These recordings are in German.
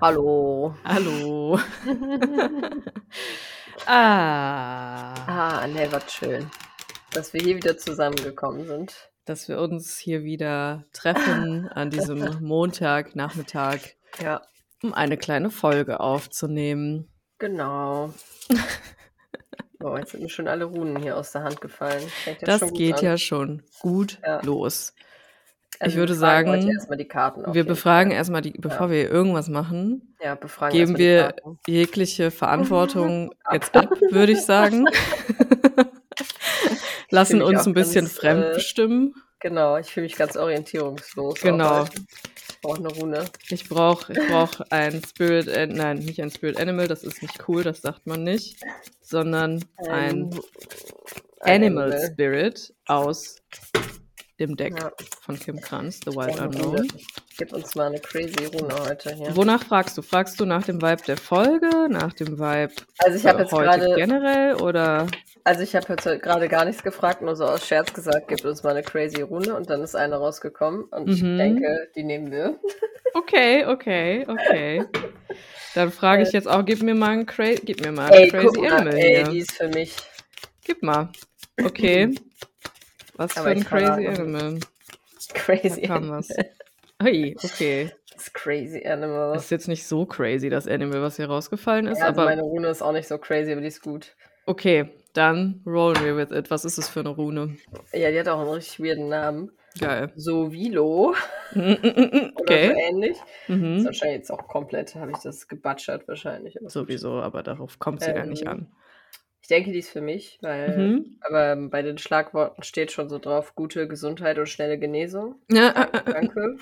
Hallo. Hallo. ah. Ah, ne, was schön, dass wir hier wieder zusammengekommen sind. Dass wir uns hier wieder treffen an diesem Montagnachmittag, Ja, um eine kleine Folge aufzunehmen. genau. Boah, jetzt sind mir schon alle Runen hier aus der Hand gefallen. Ja Das gut geht an. ja schon gut Ja. los. Also ich würde sagen, Wir befragen erstmal die, bevor wir irgendwas machen, Ja, geben wir jegliche Verantwortung jetzt ab, würde ich sagen. Lassen uns auch ein bisschen ganz, äh, fremdbestimmen. Genau, ich fühle mich ganz orientierungslos. auch Genau. heute. Ich brauche eine Rune. Ich brauche ich brauch ein Spirit, An- nein, nicht ein Spirit Animal, das ist nicht cool, das sagt man nicht, sondern ein Ähm, ein Animal Spirit aus dem Deck Ja. von Kim Kranz, The Wild Unknown. Gib uns mal eine crazy Rune heute hier. Wonach fragst du? Fragst du nach dem Vibe der Folge, nach dem Vibe Also ich habe jetzt heute gerade generell oder Also ich habe jetzt gerade gar nichts gefragt, nur so aus Scherz gesagt, gib uns mal eine crazy Rune und dann ist eine rausgekommen und ich Mhm. denke, die nehmen wir. okay, okay, okay. Dann frage ich jetzt auch, gib mir mal ein, Cra gib mir mal Ey, Crazy guck mal, Animal ey, hier. die ist für mich Gib mal. Okay. Was für ein Crazy Animal. crazy. Kam was. Ui, okay. Das ist crazy Animal. Das ist jetzt nicht so crazy, das Animal, was hier rausgefallen ist, ja, also aber meine Rune ist auch nicht so crazy, aber die ist gut. okay, dann rollen wir with it. Was ist es für eine Rune? Ja, die hat auch einen richtig weirden Namen. Geil. Sovilo oder so Okay. ähnlich. Ist Mhm. wahrscheinlich jetzt auch komplett, habe ich das gebutschert wahrscheinlich. Sowieso, aber darauf kommt sie ja nicht Ähm, an. Ich denke, die ist für mich, weil Mhm. aber bei den Schlagworten steht schon so drauf, gute Gesundheit und schnelle Genesung. Ja, äh, äh, Danke.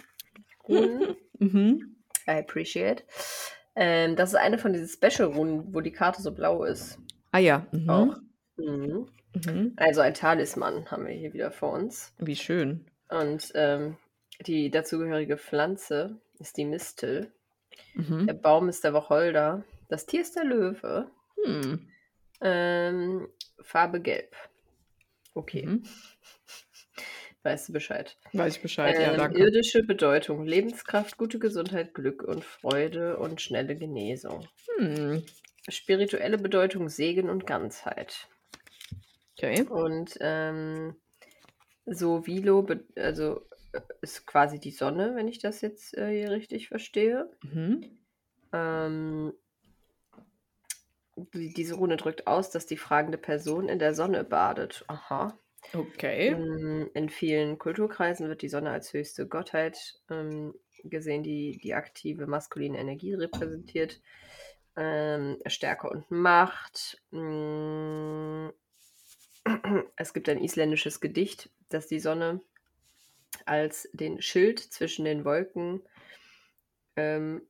Runen. mhm. I appreciate. Ähm, das ist eine von diesen Special-Runen, wo die Karte so blau ist. Ah ja. Mhm. Auch. Mhm. Mhm. Also ein Talisman haben wir hier wieder vor uns. Wie schön. Und ähm, die dazugehörige Pflanze ist die Mistel. Mhm. Der Baum ist der Wacholder. Das Tier ist der Löwe. Hm. Ähm, Farbe gelb. Okay, Mhm. weißt du Bescheid. Weiß ich Bescheid, ja, Ähm, danke. irdische Bedeutung: Lebenskraft, gute Gesundheit, Glück und Freude und schnelle Genesung. Hm. Spirituelle Bedeutung: Segen und Ganzheit. Okay. Und ähm, so Vilo, also äh, ist quasi die Sonne, wenn ich das jetzt äh, hier richtig verstehe. Mhm. Ähm, diese Rune drückt aus, dass die fragende Person in der Sonne badet. Aha. Okay. Ähm, In vielen Kulturkreisen wird die Sonne als höchste Gottheit ähm, gesehen, die die aktive maskuline Energie repräsentiert. Ähm, Stärke und Macht. Mm. Es gibt ein isländisches Gedicht, das die Sonne als den Schild zwischen den Wolken ähm,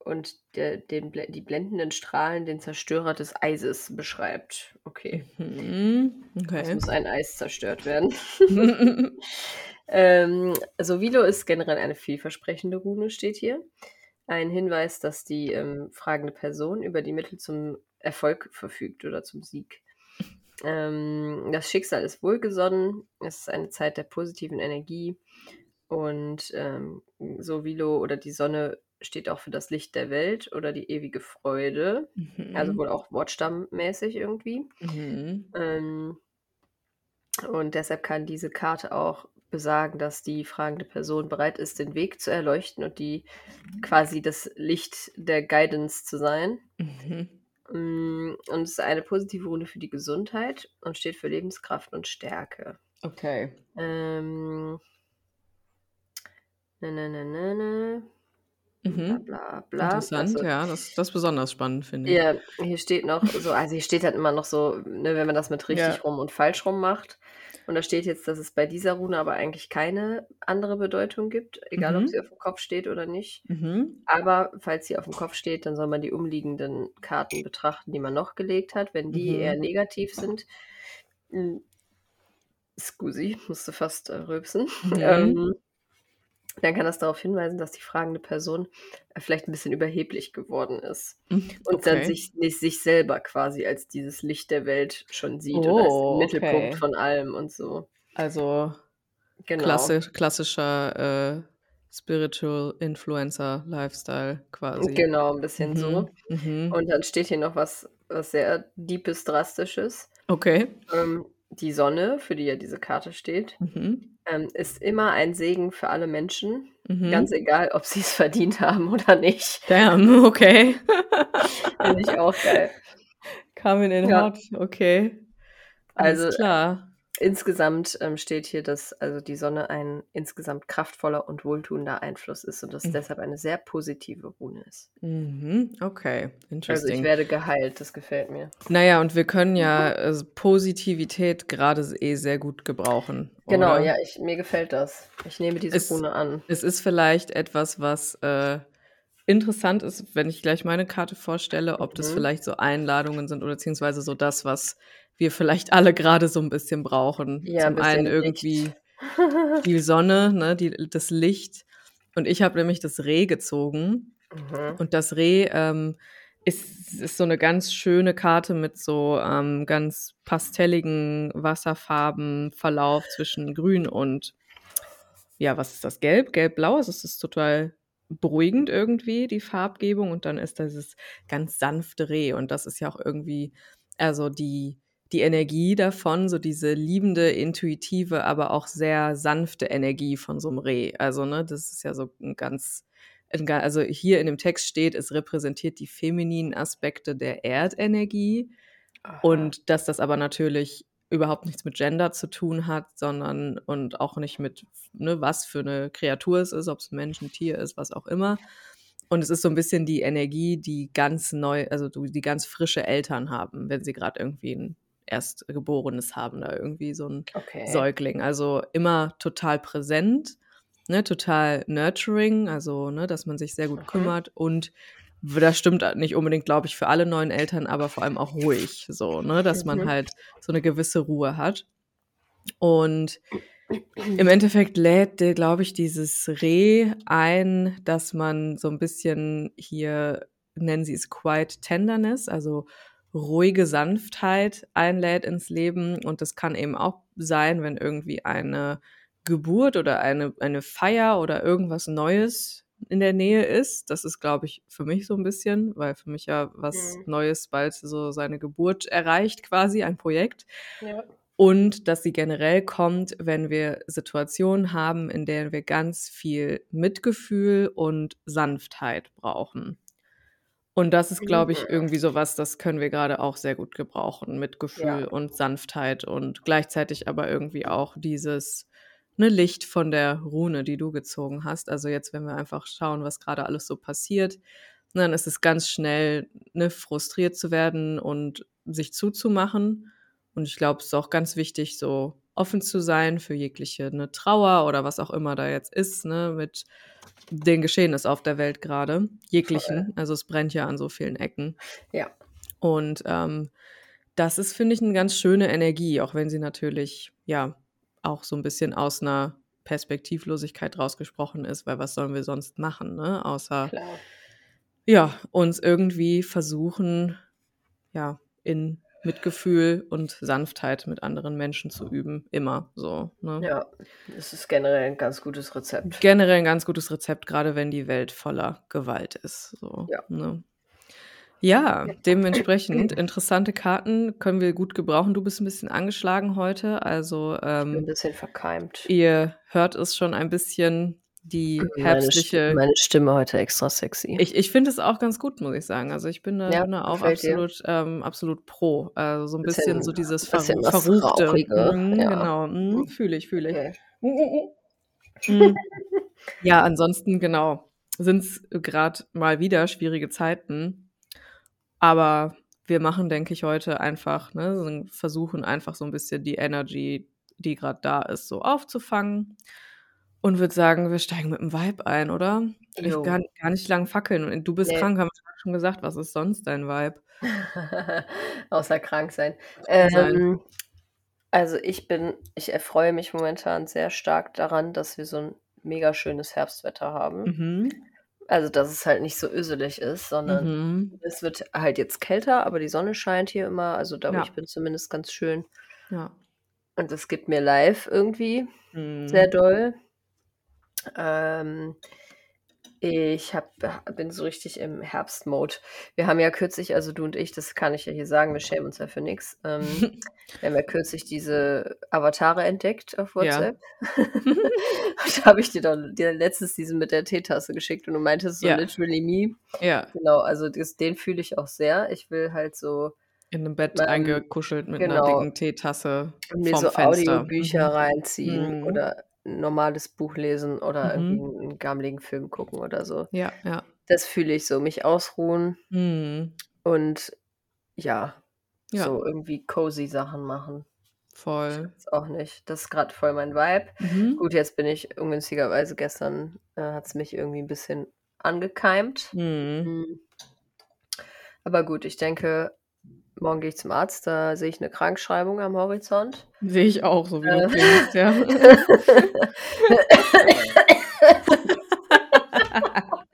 und der, den, die blendenden Strahlen den Zerstörer des Eises beschreibt. Okay, Mhm. es Okay. muss ein Eis zerstört werden. Ähm, Sovilo ist generell eine vielversprechende Rune, steht hier. Ein Hinweis, dass die ähm, fragende Person über die Mittel zum Erfolg verfügt oder zum Sieg. Ähm, das Schicksal ist wohlgesonnen, es ist eine Zeit der positiven Energie und ähm, Sovilo oder die Sonne steht auch für das Licht der Welt oder die ewige Freude, also Mhm. wohl auch wortstammmäßig irgendwie. Mhm. Ähm, und deshalb kann diese Karte auch besagen, dass die fragende Person bereit ist, den Weg zu erleuchten und die quasi das Licht der Guidance zu sein. Mhm. Mm, Und es ist eine positive Runde für die Gesundheit und steht für Lebenskraft und Stärke. Okay. Ähm, ne, ne, ne, ne, bla Mhm. bla bla. Interessant, Also, ja, das, das ist besonders spannend, finde ich. Ja, hier steht noch so, also hier steht dann immer noch so, ne, wenn man das mit richtig Ja. rum und falsch rum macht. Und da steht jetzt, dass es bei dieser Rune aber eigentlich keine andere Bedeutung gibt, egal ob Mhm. sie auf dem Kopf steht oder nicht. Mhm. Aber falls sie auf dem Kopf steht, dann soll man die umliegenden Karten betrachten, die man noch gelegt hat. Wenn die Mhm. eher negativ sind, mm, Scusi, musste fast äh, rülpsen. Mhm. Ähm, dann kann das darauf hinweisen, dass die fragende Person äh, vielleicht ein bisschen überheblich geworden ist Hm, und dann okay. sich nicht sich selber quasi als dieses Licht der Welt schon sieht und als Oh, Mittelpunkt okay. von allem und so. Also Genau. klassisch klassischer, äh, Spiritual Influencer Lifestyle quasi. Genau, 'n bisschen so. Mhm, mhm. Und dann steht hier noch was was sehr Deepes, Drastisches. Okay. Ähm, die Sonne, für die ja diese Karte steht, Mhm. ähm, ist immer ein Segen für alle Menschen, Mhm. ganz egal, ob sie's verdient haben oder nicht. Damn, okay. Finde ich auch geil. Coming in Ja. hot, okay. Alles Also, klar. Insgesamt, ähm, steht hier, dass also die Sonne ein insgesamt kraftvoller und wohltuender Einfluss ist und dass Mhm. deshalb eine sehr positive Rune ist. Mhm, okay, Also, ich werde geheilt, das gefällt mir. Na ja, und wir können ja, also, Positivität grade s eh sehr gut gebrauchen, Genau, oder? ja, ich mir gefällt das. Ich nehme diese Es Rune an. es ist vielleicht etwas, was, äh, interessant ist, wenn ich gleich meine Karte vorstelle, ob das Mhm. vielleicht so Einladungen sind oder beziehungsweise so das, was wir vielleicht alle grade so 'n bisschen brauchen. Ja, Zum einen irgendwie Licht. die Sonne, ne, die das Licht. Und ich habe nämlich das Reh gezogen. Mhm. Und das Reh, ähm, ist ist so 'ne ganz schöne Karte mit so, ähm, ganz pastelligen Wasserfarbenverlauf zwischen Grün und ja, was ist das? Gelb? Gelb-blau? Also, es ist total beruhigend irgendwie, die Farbgebung. Und dann ist dieses ganz sanfte Reh. Und das ist ja auch irgendwie also, die die Energie davon, so diese liebende, intuitive, aber auch sehr sanfte Energie von so 'nem Reh. Also, ne, das ist ja so 'n ganz also, hier in dem Text steht, es repräsentiert die femininen Aspekte der Erdenergie Aha. und dass das aber natürlich überhaupt nichts mit Gender zu tun hat, sondern und auch nicht mit ne, was für 'ne Kreatur es ist, ob's 'n Mensch, 'n Tier ist, was auch immer. Und es ist so 'n bisschen die Energie, die ganz neu also, die ganz frische Eltern haben, wenn sie grad irgendwie 'n Erstgeborenes haben oder irgendwie so 'n Okay. Säugling. Also, immer total präsent, ne, total nurturing, also, ne, dass man sich sehr gut Mhm. kümmert und das stimmt nicht unbedingt, glaube ich, für alle neuen Eltern, aber vor allem auch ruhig so, ne, dass man Mhm. halt so 'ne gewisse Ruhe hat. Und im Endeffekt lädt glaube ich, dieses Reh ein, dass man so 'n bisschen hier nennen sie es Quiet Tenderness, also, ruhige Sanftheit einlädt ins Leben. Und das kann eben auch sein, wenn irgendwie eine Geburt oder eine eine Feier oder irgendwas Neues in der Nähe ist. Das ist, glaube ich, für mich so 'n bisschen, weil für mich ja was Mhm. Neues bald so seine Geburt erreicht quasi, ein Projekt. Ja. Und dass sie generell kommt, wenn wir Situationen haben, in denen wir ganz viel Mitgefühl und Sanftheit brauchen. Und das ist, glaube ich, Mhm. irgendwie so was, das können wir grade auch sehr gut gebrauchen, Mitgefühl Ja. und Sanftheit und gleichzeitig aber irgendwie auch dieses, ne, Licht von der Rune, die du gezogen hast. Also, jetzt, wenn wir einfach schauen, was grade alles so passiert, dann ist es ganz schnell, ne, frustriert zu werden und sich zuzumachen. Und ich glaube, es ist auch ganz wichtig, so offen zu sein für jegliche, ne, Trauer oder was auch immer da jetzt ist, ne, mit den Geschehnissen auf der Welt grade, jeglichen. Voll. Also, es brennt ja an so vielen Ecken. Ja. Und, ähm, das ist, finde ich, 'ne ganz schöne Energie, auch wenn sie natürlich, ja, auch so 'n bisschen aus 'ner Perspektivlosigkeit rausgesprochen ist, weil was sollen wir sonst machen, ne, außer Klar. ja, uns irgendwie versuchen, ja, in Mitgefühl und Sanftheit mit anderen Menschen zu üben, immer so, ne? Ja, das ist generell 'n ganz gutes Rezept. Generell 'n ganz gutes Rezept, grade wenn die Welt voller Gewalt ist, so, Ja. ne? Ja, dementsprechend interessante Karten können wir gut gebrauchen. Du bist 'n bisschen angeschlagen heute, also, ähm bisschen verkeimt. ihr hört es schon ein bisschen, die Meine herbstliche meine Stimme heute extra sexy. Ich ich finde es auch ganz gut, muss ich sagen. Also, ich bin da Ja, auch absolut ähm, absolut pro. Also, so 'n bisschen Bisschen so dieses bisschen Verru was Verruchte. Mhm, ja. genau. Mhm, Mhm. fühle ich, fühle ich. Okay. Hm. Ja, ansonsten, genau, sind's grad mal wieder schwierige Zeiten. Aber wir machen, denke ich, heute einfach, ne, versuchen einfach so 'n bisschen die Energy, die grad da ist, so aufzufangen und würde sagen, wir steigen mit 'm Vibe ein, oder? Ich Jo. gar gar nicht lang fackeln. Und du bist Ne. krank, haben wir schon gesagt. Was ist sonst dein Vibe? Außer krank sein. Ähm, also, ich bin ich erfreue mich momentan sehr stark daran, dass wir so 'n mega schönes Herbstwetter haben. Mhm. Also, dass es halt nicht so öselig ist, sondern Mhm. es wird halt jetzt kälter, aber die Sonne scheint hier immer, also da, Ja. ich bin, zumindest ganz schön. Ja. Und das gibt mir live irgendwie sehr Mhm. doll. Ähm, ich habe bin so richtig im Herbstmode. Wir haben ja kürzlich, also du und ich, das kann ich ja hier sagen, wir schämen uns ja für nix. Ähm, wir haben ja kürzlich diese Avatare entdeckt auf Ja. WhatsApp. Da habe ich dir doch dir letztens diesen mit der Teetasse geschickt und du meintest so Ja. literally me. Ja. Genau, also das den fühle ich auch sehr. Ich will halt so In 'nem Bett ähm, eingekuschelt mit genau. dicken Teetasse Und mir so Fenster. Audiobücher Mhm. reinziehen Mhm. oder normales Buch lesen oder irgendwie Mhm. 'n gammeligen Film gucken oder so. Ja, ja. Das fühle ich so, mich ausruhen Mhm. und ja, Ja. so irgendwie cozy Sachen machen. Voll. weiß auch nicht. Das ist grad voll mein Vibe. Mhm. Gut, jetzt bin ich ungünstigerweise gestern, äh, hat's mich irgendwie 'n bisschen angekeimt. Mhm. Hm. Aber gut, ich denke, morgen gehe ich zum Arzt, da sehe ich 'ne Krankschreibung am Horizont. Sehe ich auch, so wie du Äh. klingst, ja.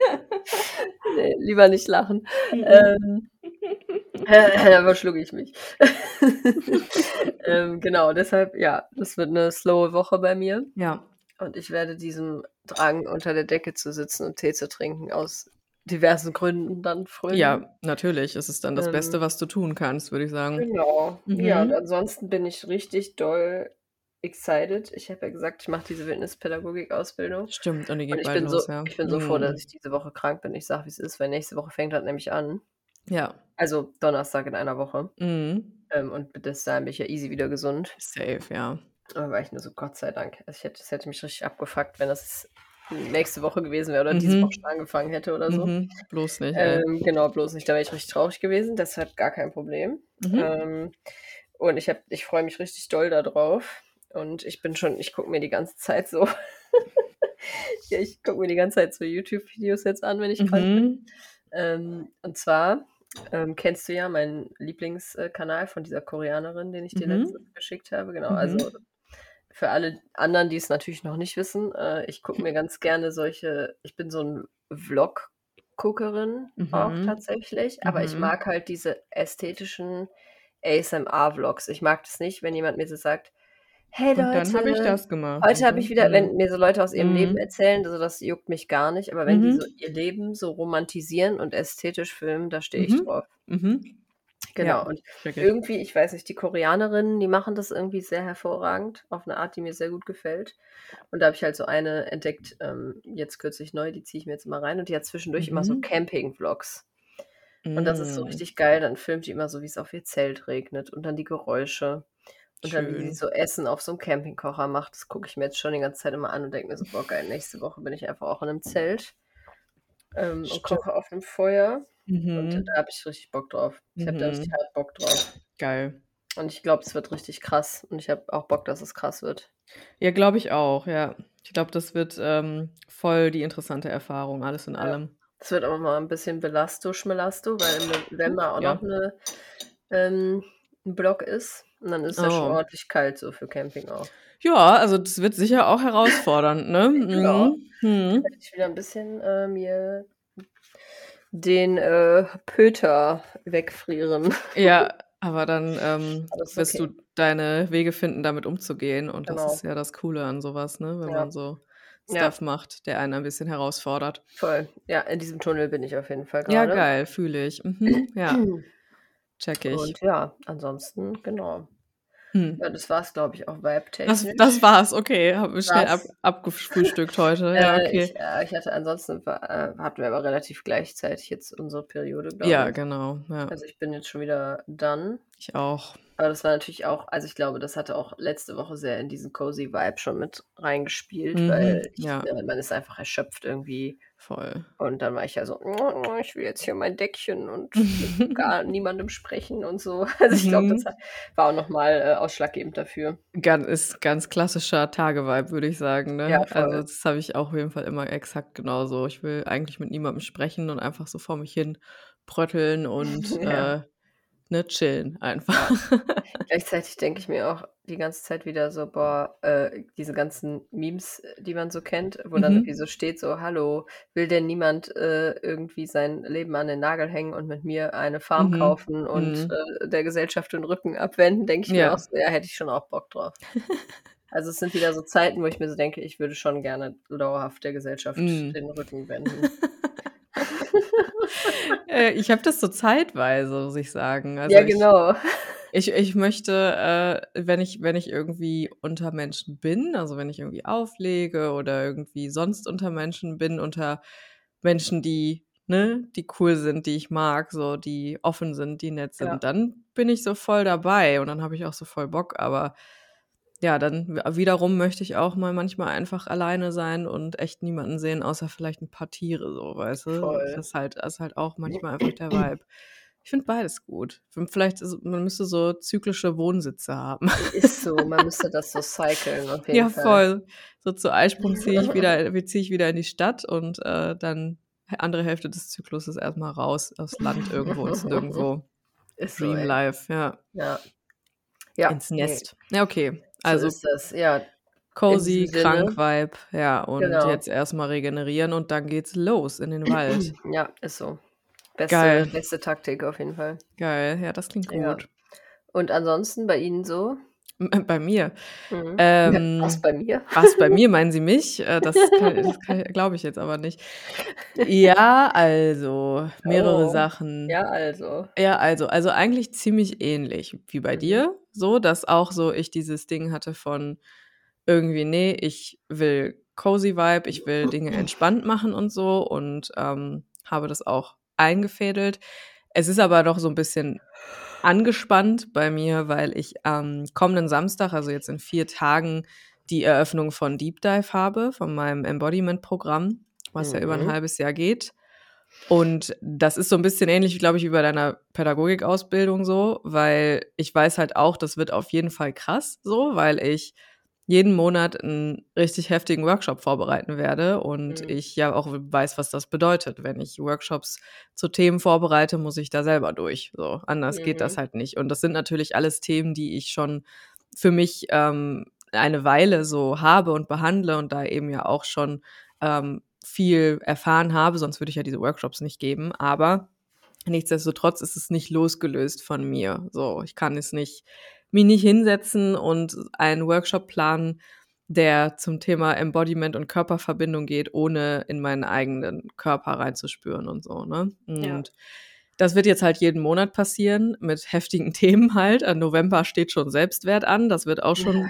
Ne, lieber nicht lachen. Mhm. Ähm, äh, da verschlucke ich mich. Ähm, genau, deshalb, ja, das wird 'ne slowe Woche bei mir. Ja. Und ich werde diesem Drang, unter der Decke zu sitzen und Tee zu trinken, aus diversen Gründen dann frönen. Ja, natürlich. Es ist dann das Beste, Ähm. was du tun kannst, würde ich sagen. Genau. Ja, und Mhm. ansonsten bin ich richtig doll excited. Ich habe ja gesagt, ich mache diese Wildnispädagogik-Ausbildung. Stimmt, und die Und geht ich bald bin los, so ja. ich bin so froh, dass Mhm. ich diese Woche krank bin. Ich sage, wie's ist, weil nächste Woche fängt das nämlich an. Ja. Also Donnerstag in einer Woche. Mhm. Ähm, und bis dahin bin ich ja easy wieder gesund. Safe, ja. Da war ich nur so: „Gott sei Dank.“ Also, ich hätte das hätte mich richtig abgefuckt, wenn das nächste Woche gewesen wäre oder diese Woche Mhm. schon angefangen hätte oder so. Mhm. Bloß nicht. Ähm, genau, bloß nicht. Da wäre ich richtig traurig gewesen, deshalb gar kein Problem. Mhm. Ähm, und ich ich freue mich richtig doll da drauf. Und ich bin schon ich gucke mir die ganze Zeit so ja, ich gucke mir die ganze Zeit so YouTube-Videos jetzt an, wenn ich krank bin. Mhm. Ähm, und zwar, ähm, kennst du ja meinen Lieblings äh, Kanal von dieser Koreanerin, den ich dir Mhm. letztens geschickt habe. Genau, Mhm. also für alle anderen, die es natürlich noch nicht wissen, äh, ich gucke mir ganz gerne solche ich bin so 'n Vlog-Guckerin auch Mhm. tatsächlich, aber ich Mhm. mag halt diese ästhetischen ASMR-Vlogs. Ich mag das nicht, wenn jemand mir so sagt: „Hey Und dann habe ich Leute, das gemacht heute habe ich wieder“ mhm. wenn mir so Leute aus ihrem Leben Mhm. erzählen, also das juckt mich gar nicht, aber wenn die so Mhm. ihr Leben so romantisieren und ästhetisch filmen, da stehe ich Mhm. drauf. Mhm. Genau, Ja, und check ich. irgendwie, ich weiß nicht, die Koreanerinnen, die machen das irgendwie sehr hervorragend, auf 'ne Art, die mir sehr gut gefällt. Und da habe ich halt so eine entdeckt, ähm, jetzt kürzlich neu, die ziehe ich mir jetzt immer rein und die hat zwischendurch immer so Mhm. Camping-Vlogs. Und das ist so Mm. richtig geil. Dann filmt die immer so, wie's auf ihr Zelt regnet und dann die Geräusche und dann, wie sie Schön. so Essen auf so 'm Campingkocher macht. Das gucke ich mir jetzt schon die ganze Zeit immer an und denke mir so: „Boah, geil, nächste Woche bin ich einfach auch in 'nem Zelt, ähm, und koche auf 'nem Feuer.“ Und Mhm. da habe ich richtig Bock drauf. Ich habe da richtig Mhm. hart Bock drauf. Geil. Und ich glaube, es wird richtig krass und ich habe auch Bock, dass es krass wird. Ja, glaube ich auch, ja. Ich glaube, das wird, ähm, voll die interessante Erfahrung, alles in Ja. allem. Es wird auch mal 'n bisschen Belasto Schmelasto, weil im November auch Ja. noch 'ne ähm, 'n Block ist und dann ist ja schon Oh. ordentlich kalt so für Camping auch. Ja, also das wird sicher auch herausfordernd, ne? Ja. Mhm. Mhm. Werde ich wieder 'n bisschen, äh, mir den, äh, Pöter wegfrieren. Ja, aber dann, ähm, Alles wirst okay. du deine Wege finden, damit umzugehen und das Genau. ist ja das Coole an so was, ne, wenn Ja. man so Ja. Stuff macht, der einen ein bisschen herausfordert. Voll. Ja, in diesem Tunnel bin ich auf jeden Fall Ja, grade. geil, fühle ich. Mhm, ja. Check ich. Und ja, ansonsten, genau. Hm. Ja, das war's, glaube ich, auch Das vibe-technisch. das war's, okay. Haben wir schnell ab Das abgefrühstückt heute. Ja, Äh, okay. ich äh, ich hatte ansonsten äh, hatten wir aber relativ gleichzeitig jetzt unsere Periode, glaube Ja, ich. genau, ja. Also, ich bin jetzt schon wieder done. Ich auch. Aber das war natürlich auch also, ich glaube, das hatte auch letzte Woche sehr in diesen cozy Vibe schon mit reingespielt, Mhm, weil ich ja. äh, man ist einfach erschöpft irgendwie. Voll. Und dann war ich ja so: „Ich will jetzt hier mein Deckchen und gar niemandem sprechen“ und so. Also, ich glaube, das Mhm. ha war auch noch mal, äh, ausschlaggebend dafür. Gan ist ganz klassischer Tage-Vibe, würde ich sagen, Ja, ne? Also, voll. das habe ich auch auf jeden Fall immer exakt genauso. Ich will eigentlich mit niemandem sprechen und einfach so vor mich hin brötteln und, Ja. äh, ne, chillen einfach. Ja. Gleichzeitig denke ich mir auch die ganze Zeit wieder so: „Boah, äh, diese ganzen Memes, die man so kennt, wo dann irgendwie Mhm. so steht so: ‚Hallo, will denn niemand, äh, irgendwie sein Leben an den Nagel hängen und mit mir eine Farm Mhm. kaufen und, Mhm. äh, der Gesellschaft den Rücken abwenden?‘“ Denke ich mir auch Ja. so: „Ja, hätte ich schon auch Bock drauf.“ Also, es sind wieder so Zeiten, wo ich mir so denke, ich würde schon gerne dauerhaft der Gesellschaft Mhm. den Rücken wenden. Äh, ich habe das so zeitweise, muss ich sagen. Also, Ja, ich genau. ich ich möchte, äh, wenn ich wenn ich irgendwie unter Menschen bin, also, wenn ich irgendwie auflege oder irgendwie sonst unter Menschen bin, unter Menschen, die ne, die cool sind, die ich mag, so, die offen sind, die nett Ja. sind, dann bin ich so voll dabei und dann habe ich auch so voll Bock. Aber ja, dann wiederum möchte ich auch mal manchmal einfach alleine sein und echt niemanden sehen, außer vielleicht 'n paar Tiere so, weißt du? Voll. Das ist halt das ist halt auch manchmal einfach der Vibe. Ich finde beides gut. Vielleicht ist man müsste so zyklische Wohnsitze haben. Ist so, man müsste das so cyclen auf jeden Ja, Fall. voll. So zu Eisprung ziehe ich wieder wie ziehe ich wieder in die Stadt und, äh, dann andere Hälfte des Zykluses erst mal raus aufs Land irgendwo ins Nirgendwo. Ist so, Dream ey. life, ja. Ja. Ja, Ins ne. Nest. Ja, okay. So Also ist das, ja. Cozy, krank Sinne Vibe, ja, und Genau. jetzt erst mal regenerieren und dann geht's los in den Wald. Ja, ist so. Beste Geil. beste Taktik auf jeden Fall. Geil, ja, das klingt Ja. gut. Und ansonsten bei Ihnen so? Bei mir? Mhm. Ja, was Ähm, bei mir? was bei mir? Meinen Sie mich? Äh, das das glaube ich jetzt aber nicht. Ja, also, mehrere Oh. Sachen. Ja, also. Ja, also also, eigentlich ziemlich ähnlich wie bei Mhm. dir, so, dass auch so ich dieses Ding hatte von irgendwie: „Ne, ich will cozy Vibe, ich will Dinge entspannt machen und so“ und, ähm, habe das auch eingefädelt. Es ist aber noch so 'n bisschen angespannt bei mir, weil ich am kommenden Samstag, also, jetzt in 4 Tagen, die Eröffnung von Deep Dive habe, von meinem Embodiment-Programm, was ja über 'n Mhm. halbes Jahr geht. Und das ist so 'n bisschen ähnlich, glaube ich, wie bei deiner Pädagogikausbildung so, weil ich weiß halt auch, das wird auf jeden Fall krass so, weil ich jeden Monat 'n richtig heftigen Workshop vorbereiten werde und Mhm. ich ja auch weiß, was das bedeutet. Wenn ich Workshops zu Themen vorbereite, muss ich da selber durch, so. Anders geht das Mhm. halt nicht. Und das sind natürlich alles Themen, die ich schon für mich, ähm, eine Weile so habe und behandle und da eben ja auch schon, ähm, viel erfahren habe, sonst würde ich ja diese Workshops nicht geben. Aber nichtsdestotrotz ist es nicht losgelöst von mir. So, ich kann es nicht mich nicht hinsetzen und einen Workshop planen, der zum Thema Embodiment und Körperverbindung geht, ohne in meinen eigenen Körper reinzuspüren und so, ne? Ja. Und das wird jetzt halt jeden Monat passieren mit heftigen Themen halt. Im November steht schon Selbstwert an. Das wird auch schon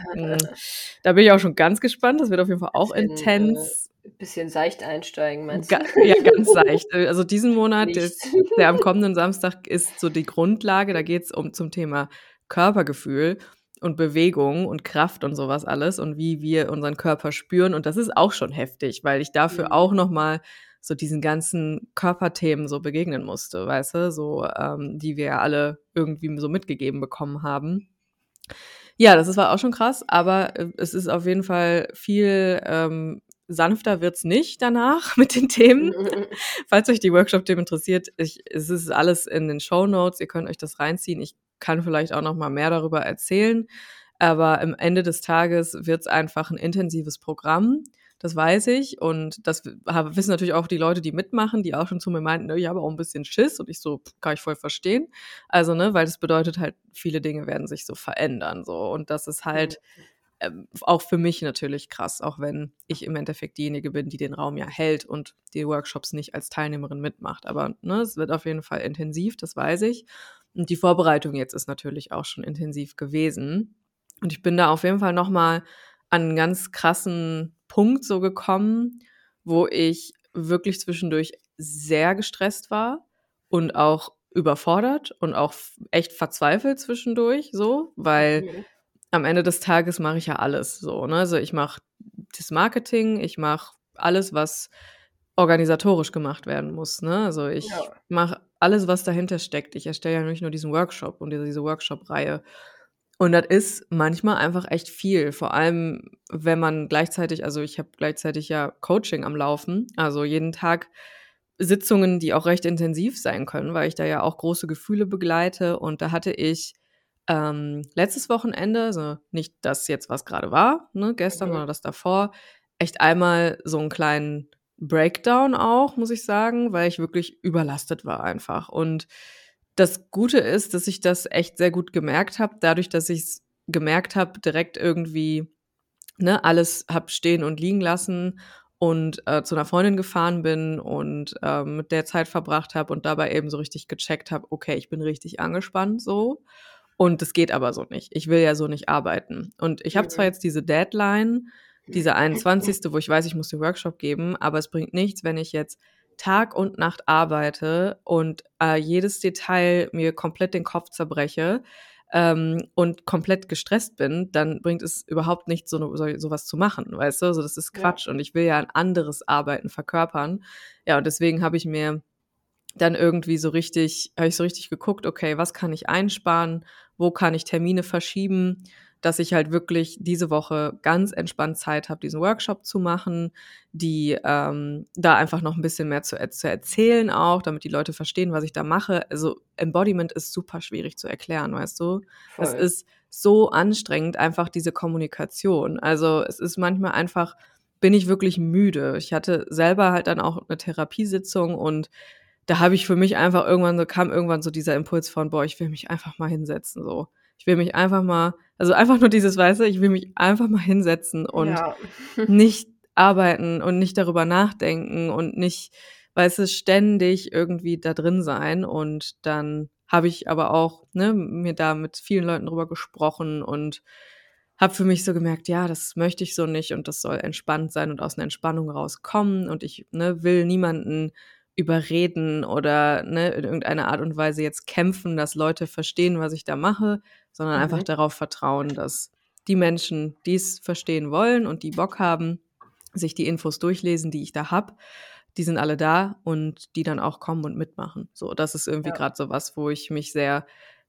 da bin ich auch schon ganz gespannt. Das wird auf jeden Fall auch äh intens. Bisschen seicht einsteigen, meinst du? ja, ganz seicht. Äh, also, diesen Monat, der Nicht. der am kommenden Samstag ist so die Grundlage. Da geht's um zum Thema Körpergefühl und Bewegung und Kraft und so was alles und wie wir unseren Körper spüren. Und das ist auch schon heftig, weil ich dafür Mhm. auch noch mal so diesen ganzen Körperthemen so begegnen musste, weißt du, so, ähm, die wir ja alle irgendwie so mitgegeben bekommen haben. Ja, das ist war auch schon krass, aber, äh, es ist auf jeden Fall viel, ähm sanfter wird's nicht danach mit den Themen. Falls euch die Workshop-Themen interessiert, ich es ist alles in den Shownotes. Ihr könnt euch das reinziehen. Ich kann vielleicht auch noch mal mehr darüber erzählen, aber am Ende des Tages wird's einfach 'n intensives Programm. Das weiß ich und das wissen natürlich auch die Leute, die mitmachen, die auch schon zu mir meinten: „Ne, ich habe auch 'n bisschen Schiss.“ Und ich so: „Kann ich voll verstehen.“ Also, ne, weil das bedeutet halt, viele Dinge werden sich so verändern so. Und das ist Mhm. Ähm, auch für mich natürlich krass, auch wenn ich im Endeffekt diejenige bin, die den Raum ja hält und die Workshops nicht als Teilnehmerin mitmacht. Aber, ne, es wird auf jeden Fall intensiv, das weiß ich. Und die Vorbereitung jetzt ist natürlich auch schon intensiv gewesen. Und ich bin da auf jeden Fall noch mal an 'n ganz krassen Punkt so gekommen, wo ich wirklich zwischendurch sehr gestresst war und auch überfordert und auch echt verzweifelt zwischendurch so, weil Mhm. Am Ende des Tages mache ich ja alles so, ne? Also, ich mache das Marketing, ich mache alles, was organisatorisch gemacht werden muss, ne? Also, ich Ja. mache alles, was dahinter steckt. Ich erstelle ja nicht nur diesen Workshop und diese Workshop-Reihe. Und das ist manchmal einfach echt viel, vor allem, wenn man gleichzeitig also, ich habe gleichzeitig ja Coaching am Laufen. Also, jeden Tag Sitzungen, die auch recht intensiv sein können, weil ich da ja auch große Gefühle begleite. Und da hatte ich ähm, letztes Wochenende, also nicht das jetzt, was gerade war, ne, gestern, Mhm. sondern das davor, echt einmal so einen kleinen Breakdown auch, muss ich sagen, weil ich wirklich überlastet war einfach. Und das Gute ist, dass ich das echt sehr gut gemerkt habe, dadurch, dass ich es gemerkt habe, direkt irgendwie, ne, alles habe stehen und liegen lassen und äh, zu einer Freundin gefahren bin und ähm, mit der Zeit verbracht habe und dabei eben so richtig gecheckt habe, okay, ich bin richtig angespannt so. Und das geht aber so nicht. Ich will ja so nicht arbeiten. Und ich habe zwar Mhm. jetzt diese Deadline, diese 21., wo ich weiß, ich muss den Workshop geben, aber es bringt nichts, wenn ich jetzt Tag und Nacht arbeite und äh, jedes Detail mir komplett den Kopf zerbreche ähm, und komplett gestresst bin, dann bringt es überhaupt nichts, so, so sowas zu machen, weißt du? So, das ist Ja. Quatsch und ich will ja ein anderes Arbeiten verkörpern. Ja, und deswegen habe ich mir dann irgendwie so richtig, habe ich so richtig geguckt, okay, was kann ich einsparen, wo kann ich Termine verschieben, dass ich halt wirklich diese Woche ganz entspannt Zeit habe, diesen Workshop zu machen, die ähm, da einfach noch ein bisschen mehr zu, zu erzählen auch, damit die Leute verstehen, was ich da mache. Also Embodiment ist super schwierig zu erklären, weißt du? Es Voll. ist so anstrengend, einfach diese Kommunikation. Also es ist manchmal einfach, bin ich wirklich müde. Ich hatte selber halt dann auch eine Therapiesitzung und da habe ich für mich einfach irgendwann so, kam irgendwann so dieser Impuls von, boah, ich will mich einfach mal hinsetzen, so. Ich will mich einfach mal, also einfach nur dieses, weißt du, ich will mich einfach mal hinsetzen und Ja. nicht arbeiten und nicht darüber nachdenken und nicht, weißt du, ständig irgendwie da drin sein. Und dann habe ich aber auch ne, mir da mit vielen Leuten drüber gesprochen und habe für mich so gemerkt, ja, das möchte ich so nicht und das soll entspannt sein und aus einer Entspannung rauskommen und ich ne, will niemanden überreden oder ne, in irgendeiner Art und Weise jetzt kämpfen, dass Leute verstehen, was ich da mache, sondern einfach Mhm. darauf vertrauen, dass die Menschen, die es verstehen wollen und die Bock haben, sich die Infos durchlesen, die ich da hab, die sind alle da und die dann auch kommen und mitmachen. So, das ist irgendwie Ja. gerade so was, wo ich mich sehr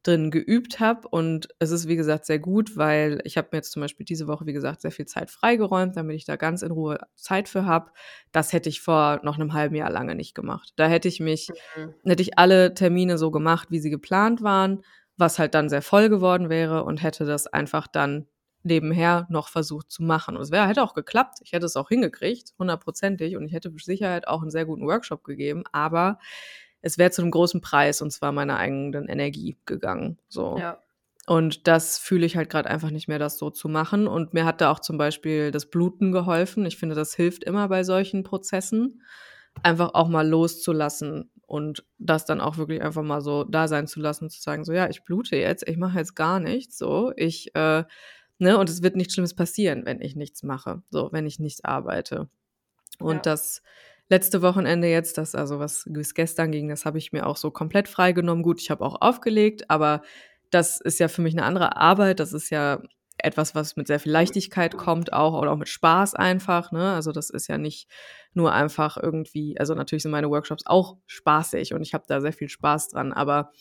drin geübt habe und es ist wie gesagt sehr gut, weil ich habe mir jetzt zum Beispiel diese Woche wie gesagt sehr viel Zeit freigeräumt, damit ich da ganz in Ruhe Zeit für habe. Das hätte ich vor noch einem halben Jahr lange nicht gemacht. Da hätte ich mich Mhm. hätte ich alle Termine so gemacht, wie sie geplant waren, was halt dann sehr voll geworden wäre und hätte das einfach dann nebenher noch versucht zu machen. Und es wäre hätte auch geklappt. Ich hätte es auch hingekriegt, hundertprozentig. Und ich hätte mit Sicherheit auch einen sehr guten Workshop gegeben. Aber es wäre zu einem großen Preis und zwar meiner eigenen Energie gegangen. So. Ja. Und das fühle ich halt gerade einfach nicht mehr, das so zu machen. Und mir hat da auch zum Beispiel das Bluten geholfen. Ich finde, das hilft immer bei solchen Prozessen, einfach auch mal loszulassen und das dann auch wirklich einfach mal so da sein zu lassen, zu sagen, so ja, ich blute jetzt, ich mache jetzt gar nichts, so ich, äh, ne, und es wird nichts Schlimmes passieren, wenn ich nichts mache, so wenn ich nicht arbeite. Und Ja. das letzte Wochenende jetzt, das also was bis gestern ging, das habe ich mir auch so komplett freigenommen. Gut, ich habe auch aufgelegt, aber das ist ja für mich eine andere Arbeit. Das ist ja etwas, was mit sehr viel Leichtigkeit kommt auch oder auch mit Spaß einfach, ne? Also, das ist ja nicht nur einfach irgendwie also, natürlich sind meine Workshops auch spaßig und ich habe da sehr viel Spaß dran, aber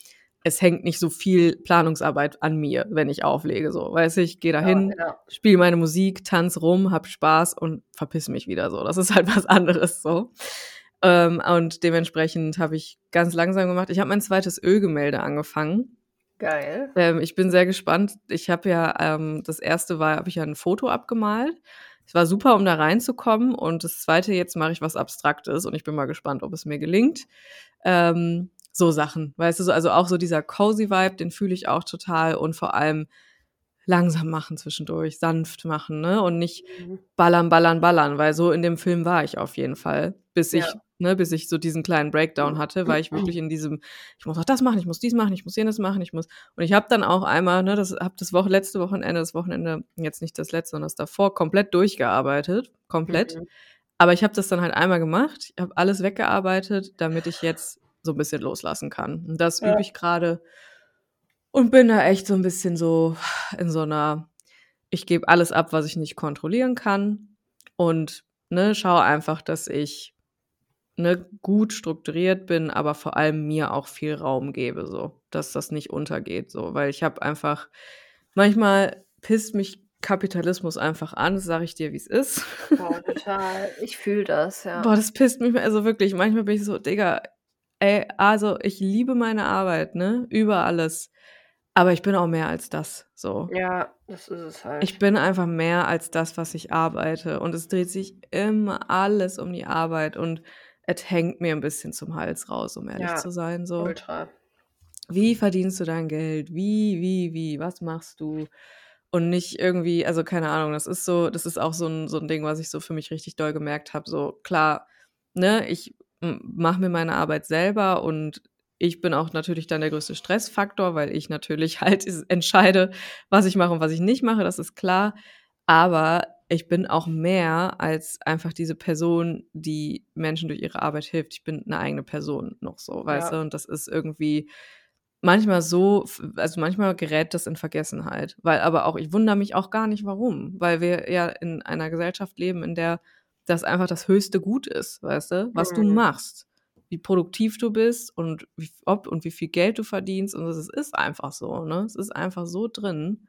es hängt nicht so viel Planungsarbeit an mir, wenn ich auflege so. Weißt du, ich gehe da Ja, hin, ja. spiele meine Musik, tanze rum, habe Spaß und verpiss mich wieder so. Das ist halt was anderes so. Ähm, und dementsprechend habe ich ganz langsam gemacht. Ich habe mein zweites Ölgemälde angefangen. Geil. Ähm, ich bin sehr gespannt. Ich habe ja, ähm, das erste war, habe ich ja ein Foto abgemalt. Es war super, um da reinzukommen. Und das zweite, jetzt mache ich was Abstraktes und ich bin mal gespannt, ob es mir gelingt. Ähm, so Sachen, weißt du, so, also auch so dieser cozy Vibe, den fühle ich auch total und vor allem langsam machen zwischendurch, sanft machen, ne? Und nicht Mhm. ballern, ballern, ballern, weil so in dem Film war ich auf jeden Fall, bis ich, Ja. ne, bis ich so diesen kleinen Breakdown hatte, war ich wirklich in diesem, ich muss auch das machen, ich muss dies machen, ich muss jenes machen, ich muss. Und ich habe dann auch einmal, ne, das habe das Woche, letzte Wochenende, das Wochenende, jetzt nicht das letzte, sondern das davor, komplett durchgearbeitet, komplett. Mhm. Aber ich habe das dann halt einmal gemacht, ich habe alles weggearbeitet, damit ich jetzt so ein bisschen loslassen kann. Und das Ja. übe ich gerade und bin da echt so ein bisschen so in so einer, ich gebe alles ab, was ich nicht kontrollieren kann und ne, schaue einfach, dass ich ne, gut strukturiert bin, aber vor allem mir auch viel Raum gebe, so, dass das nicht untergeht, so, weil ich habe einfach manchmal pisst mich Kapitalismus einfach an, das sage ich dir, wie es ist. Boah, total. Ich fühle das, ja. Boah, das pisst mich also wirklich, manchmal bin ich so: „Digga, ey, also, ich liebe meine Arbeit, ne, über alles, aber ich bin auch mehr als das“, so. Ja, das ist es halt. Ich bin einfach mehr als das, was ich arbeite und es dreht sich immer alles um die Arbeit und es hängt mir 'n bisschen zum Hals raus, um ehrlich Ja, zu sein, so. ultra. Wie verdienst du dein Geld? Wie, wie, wie? Was machst du? Und nicht irgendwie also, keine Ahnung, das ist so das ist auch so 'n so 'n Ding, was ich so für mich richtig doll gemerkt habe, so klar, ne, ich mache mir meine Arbeit selber und ich bin auch natürlich dann der größte Stressfaktor, weil ich natürlich halt entscheide, was ich mache und was ich nicht mache, das ist klar. Aber ich bin auch mehr als einfach diese Person, die Menschen durch ihre Arbeit hilft. Ich bin 'ne eigene Person noch so, weißt Ja. du? Und das ist irgendwie manchmal so also, manchmal gerät das in Vergessenheit, weil aber auch ich wundere mich auch gar nicht, warum, weil wir ja in einer Gesellschaft leben, in der das einfach das höchste Gut ist, weißt du, was du Mhm. machst, wie produktiv du bist und wie ob und wie viel Geld du verdienst und das ist einfach so, ne? Es ist einfach so drin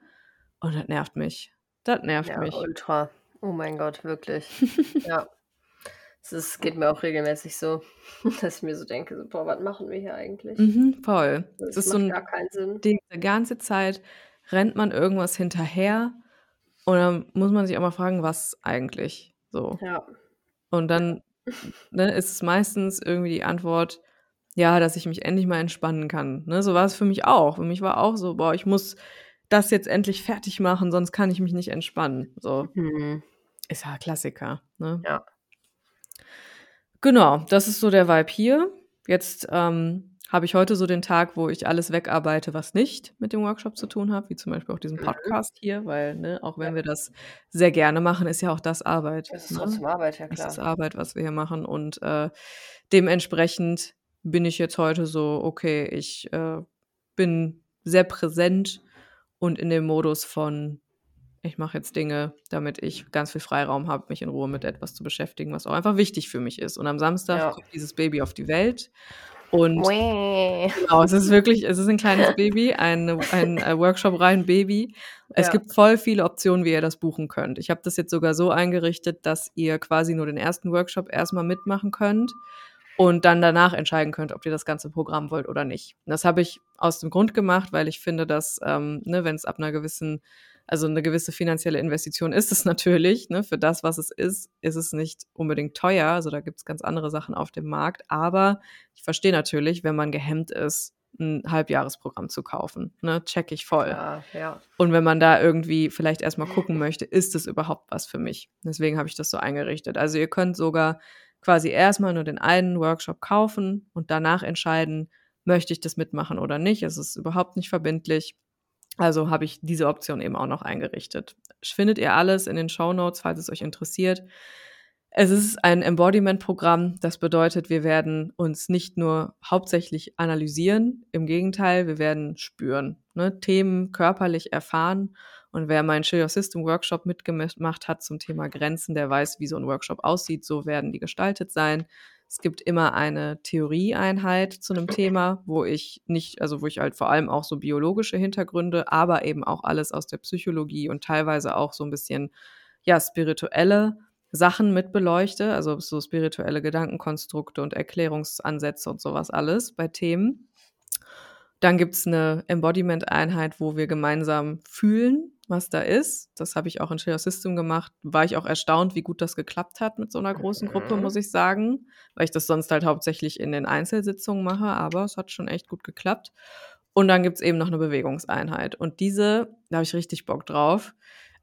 und das nervt mich. Das nervt Ja, mich. ultra. Oh mein Gott, wirklich. Ja. Es geht mir auch regelmäßig so, dass ich mir so denke, so: „Boah, was machen wir hier eigentlich?“ Mhm, voll. Es Das ist so macht 'n gar keinen Sinn. Ding, die ganze Zeit rennt man irgendwas hinterher und dann muss man sich auch mal fragen: „Was eigentlich?“ So. Ja. Und dann, ne, ist es meistens irgendwie die Antwort, ja, dass ich mich endlich mal entspannen kann, ne? So war es für mich auch. Für mich war auch so: „Boah, ich muss das jetzt endlich fertig machen, sonst kann ich mich nicht entspannen“, so. Mhm. Ist ja Klassiker, ne? Ja. Genau, das ist so der Vibe hier. Jetzt, ähm, habe ich heute so den Tag, wo ich alles wegarbeite, was nicht mit dem Workshop zu tun hat, wie zum Beispiel auch diesen Mhm. Podcast hier, weil, ne, auch wenn Ja. wir das sehr gerne machen, ist ja auch das Arbeit, Es ist ne? trotzdem Arbeit, ja Es ist klar. Arbeit, was wir hier machen und, äh, dementsprechend bin ich jetzt heute so: „Okay, ich, äh, bin sehr präsent und in dem Modus von: Ich mache jetzt Dinge, damit ich ganz viel Freiraum habe, mich in Ruhe mit etwas zu beschäftigen, was auch einfach wichtig für mich ist.“ Und am Samstag Ja. kommt dieses Baby auf die Welt und genau, es ist wirklich es ist 'n kleines Baby, ein ein, äh, Workshop-Reihen-Baby. Es Ja. gibt voll viele Optionen, wie ihr das buchen könnt. Ich habe das jetzt sogar so eingerichtet, dass ihr quasi nur den ersten Workshop erst mal mitmachen könnt und dann danach entscheiden könnt, ob ihr das ganze Programm wollt oder nicht. Und das habe ich aus dem Grund gemacht, weil ich finde, dass, ähm, ne, wenn's ab 'ner gewissen also 'ne gewisse finanzielle Investition ist es natürlich, ne? Für das, was es ist, ist es nicht unbedingt teuer. Also, da gibt's ganz andere Sachen auf dem Markt. Aber ich verstehe natürlich, wenn man gehemmt ist, 'n Halbjahresprogramm zu kaufen, ne? Checke ich voll. Klar, ja. Und wenn man da irgendwie vielleicht erst mal gucken möchte, ist es überhaupt was für mich? Deswegen habe ich das so eingerichtet. Also, ihr könnt sogar quasi erst mal nur den einen Workshop kaufen und danach entscheiden: „Möchte ich das mitmachen oder nicht?“ Es ist überhaupt nicht verbindlich. Also, habe ich diese Option eben auch noch eingerichtet. Findet ihr alles in den Shownotes, falls es euch interessiert. Es ist ein Embodiment-Programm. Das bedeutet, wir werden uns nicht nur hauptsächlich analysieren, im Gegenteil, wir werden spüren, ne, Themen körperlich erfahren. Und wer meinen Your System Workshop mitgemacht hat zum Thema Grenzen, der weiß, wie so 'n Workshop aussieht. So werden die gestaltet sein. Es gibt immer eine Theorieeinheit zu 'nem Thema, wo ich nicht also, wo ich halt vor allem auch so biologische Hintergründe, aber eben auch alles aus der Psychologie und teilweise auch so 'n bisschen, ja, spirituelle Sachen mit beleuchte, also, so spirituelle Gedankenkonstrukte und Erklärungsansätze und so was alles bei Themen. Dann gibt's 'ne Embodiment-Einheit, wo wir gemeinsam fühlen, was da ist. Das habe ich auch in Your System gemacht. War ich auch erstaunt, wie gut das geklappt hat mit so 'ner großen Gruppe, Mhm. muss ich sagen, weil ich das sonst halt hauptsächlich in den Einzelsitzungen mache, aber es hat schon echt gut geklappt. Und dann gibt's eben noch 'ne Bewegungseinheit. Und diese da habe ich richtig Bock drauf.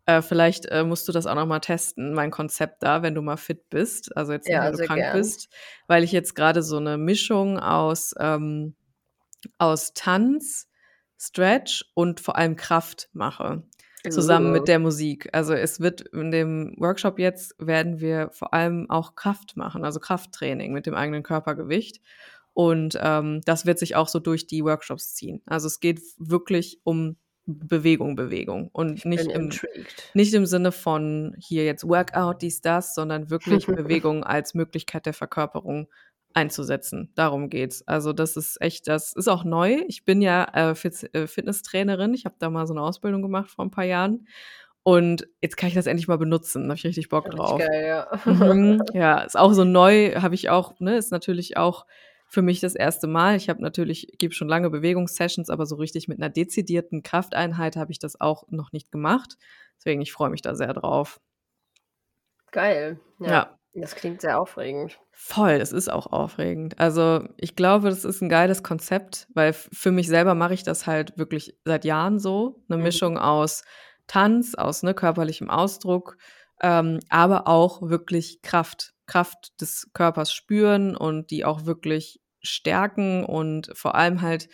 Äh, vielleicht, äh, musst du das auch noch mal testen, mein Konzept da, wenn du mal fit bist, also, jetzt Ja, wenn du krank gern. bist, weil ich jetzt grade so 'ne Mischung aus, ähm aus Tanz, Stretch und vor allem Kraft mache, zusammen mit der Musik. Also, es wird in dem Workshop jetzt werden wir vor allem auch Kraft machen, also, Krafttraining mit dem eigenen Körpergewicht. Und, ähm, das wird sich auch so durch die Workshops ziehen. Also, es geht wirklich um Bewegung, Bewegung und Ich nicht im intrigued. nicht im Sinne von hier jetzt Workout, dies, das, sondern wirklich Bewegung als Möglichkeit der Verkörperung einzusetzen. Darum geht's. Also, das ist echt das ist auch neu. Ich bin ja, äh, äh, Fitnesstrainerin. Ich habe da mal so 'ne Ausbildung gemacht vor 'n paar Jahren. Und jetzt kann ich das endlich mal benutzen. Da habe ich richtig Bock Richtig drauf. geil, ja. Mhm, ja, ist auch so neu, habe ich auch, ne, ist natürlich auch für mich das erste Mal. Ich habe natürlich, gebe schon lange Bewegungssessions, aber so richtig mit einer dezidierten Krafteinheit habe ich das auch noch nicht gemacht. Deswegen, ich freue mich da sehr drauf. Geil. Ja. Ja. Das klingt sehr aufregend. Voll, es ist auch aufregend. Also ich glaube, das ist ein geiles Konzept, weil für mich selber mache ich das halt wirklich seit Jahren so. Eine Mhm. Mischung aus Tanz, aus ne, körperlichem Ausdruck, ähm, aber auch wirklich Kraft, Kraft des Körpers spüren und die auch wirklich stärken und vor allem halt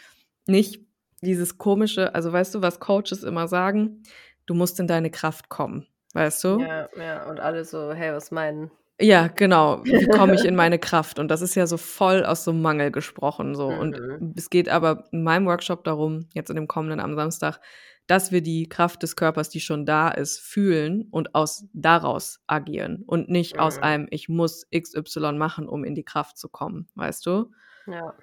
nicht dieses komische, also weißt du, was Coaches immer sagen, du musst in deine Kraft kommen, weißt du? Ja, ja. Und alle so, hey, was meinen? Ja, genau. Wie komme ich in meine Kraft? Und das ist ja so voll aus so einem Mangel gesprochen so. Und Mhm. es geht aber in meinem Workshop darum, jetzt in dem kommenden am Samstag, dass wir die Kraft des Körpers, die schon da ist, fühlen und aus daraus agieren und nicht aus Mhm. einem ich muss XY machen, um in die Kraft zu kommen, weißt du? Ja.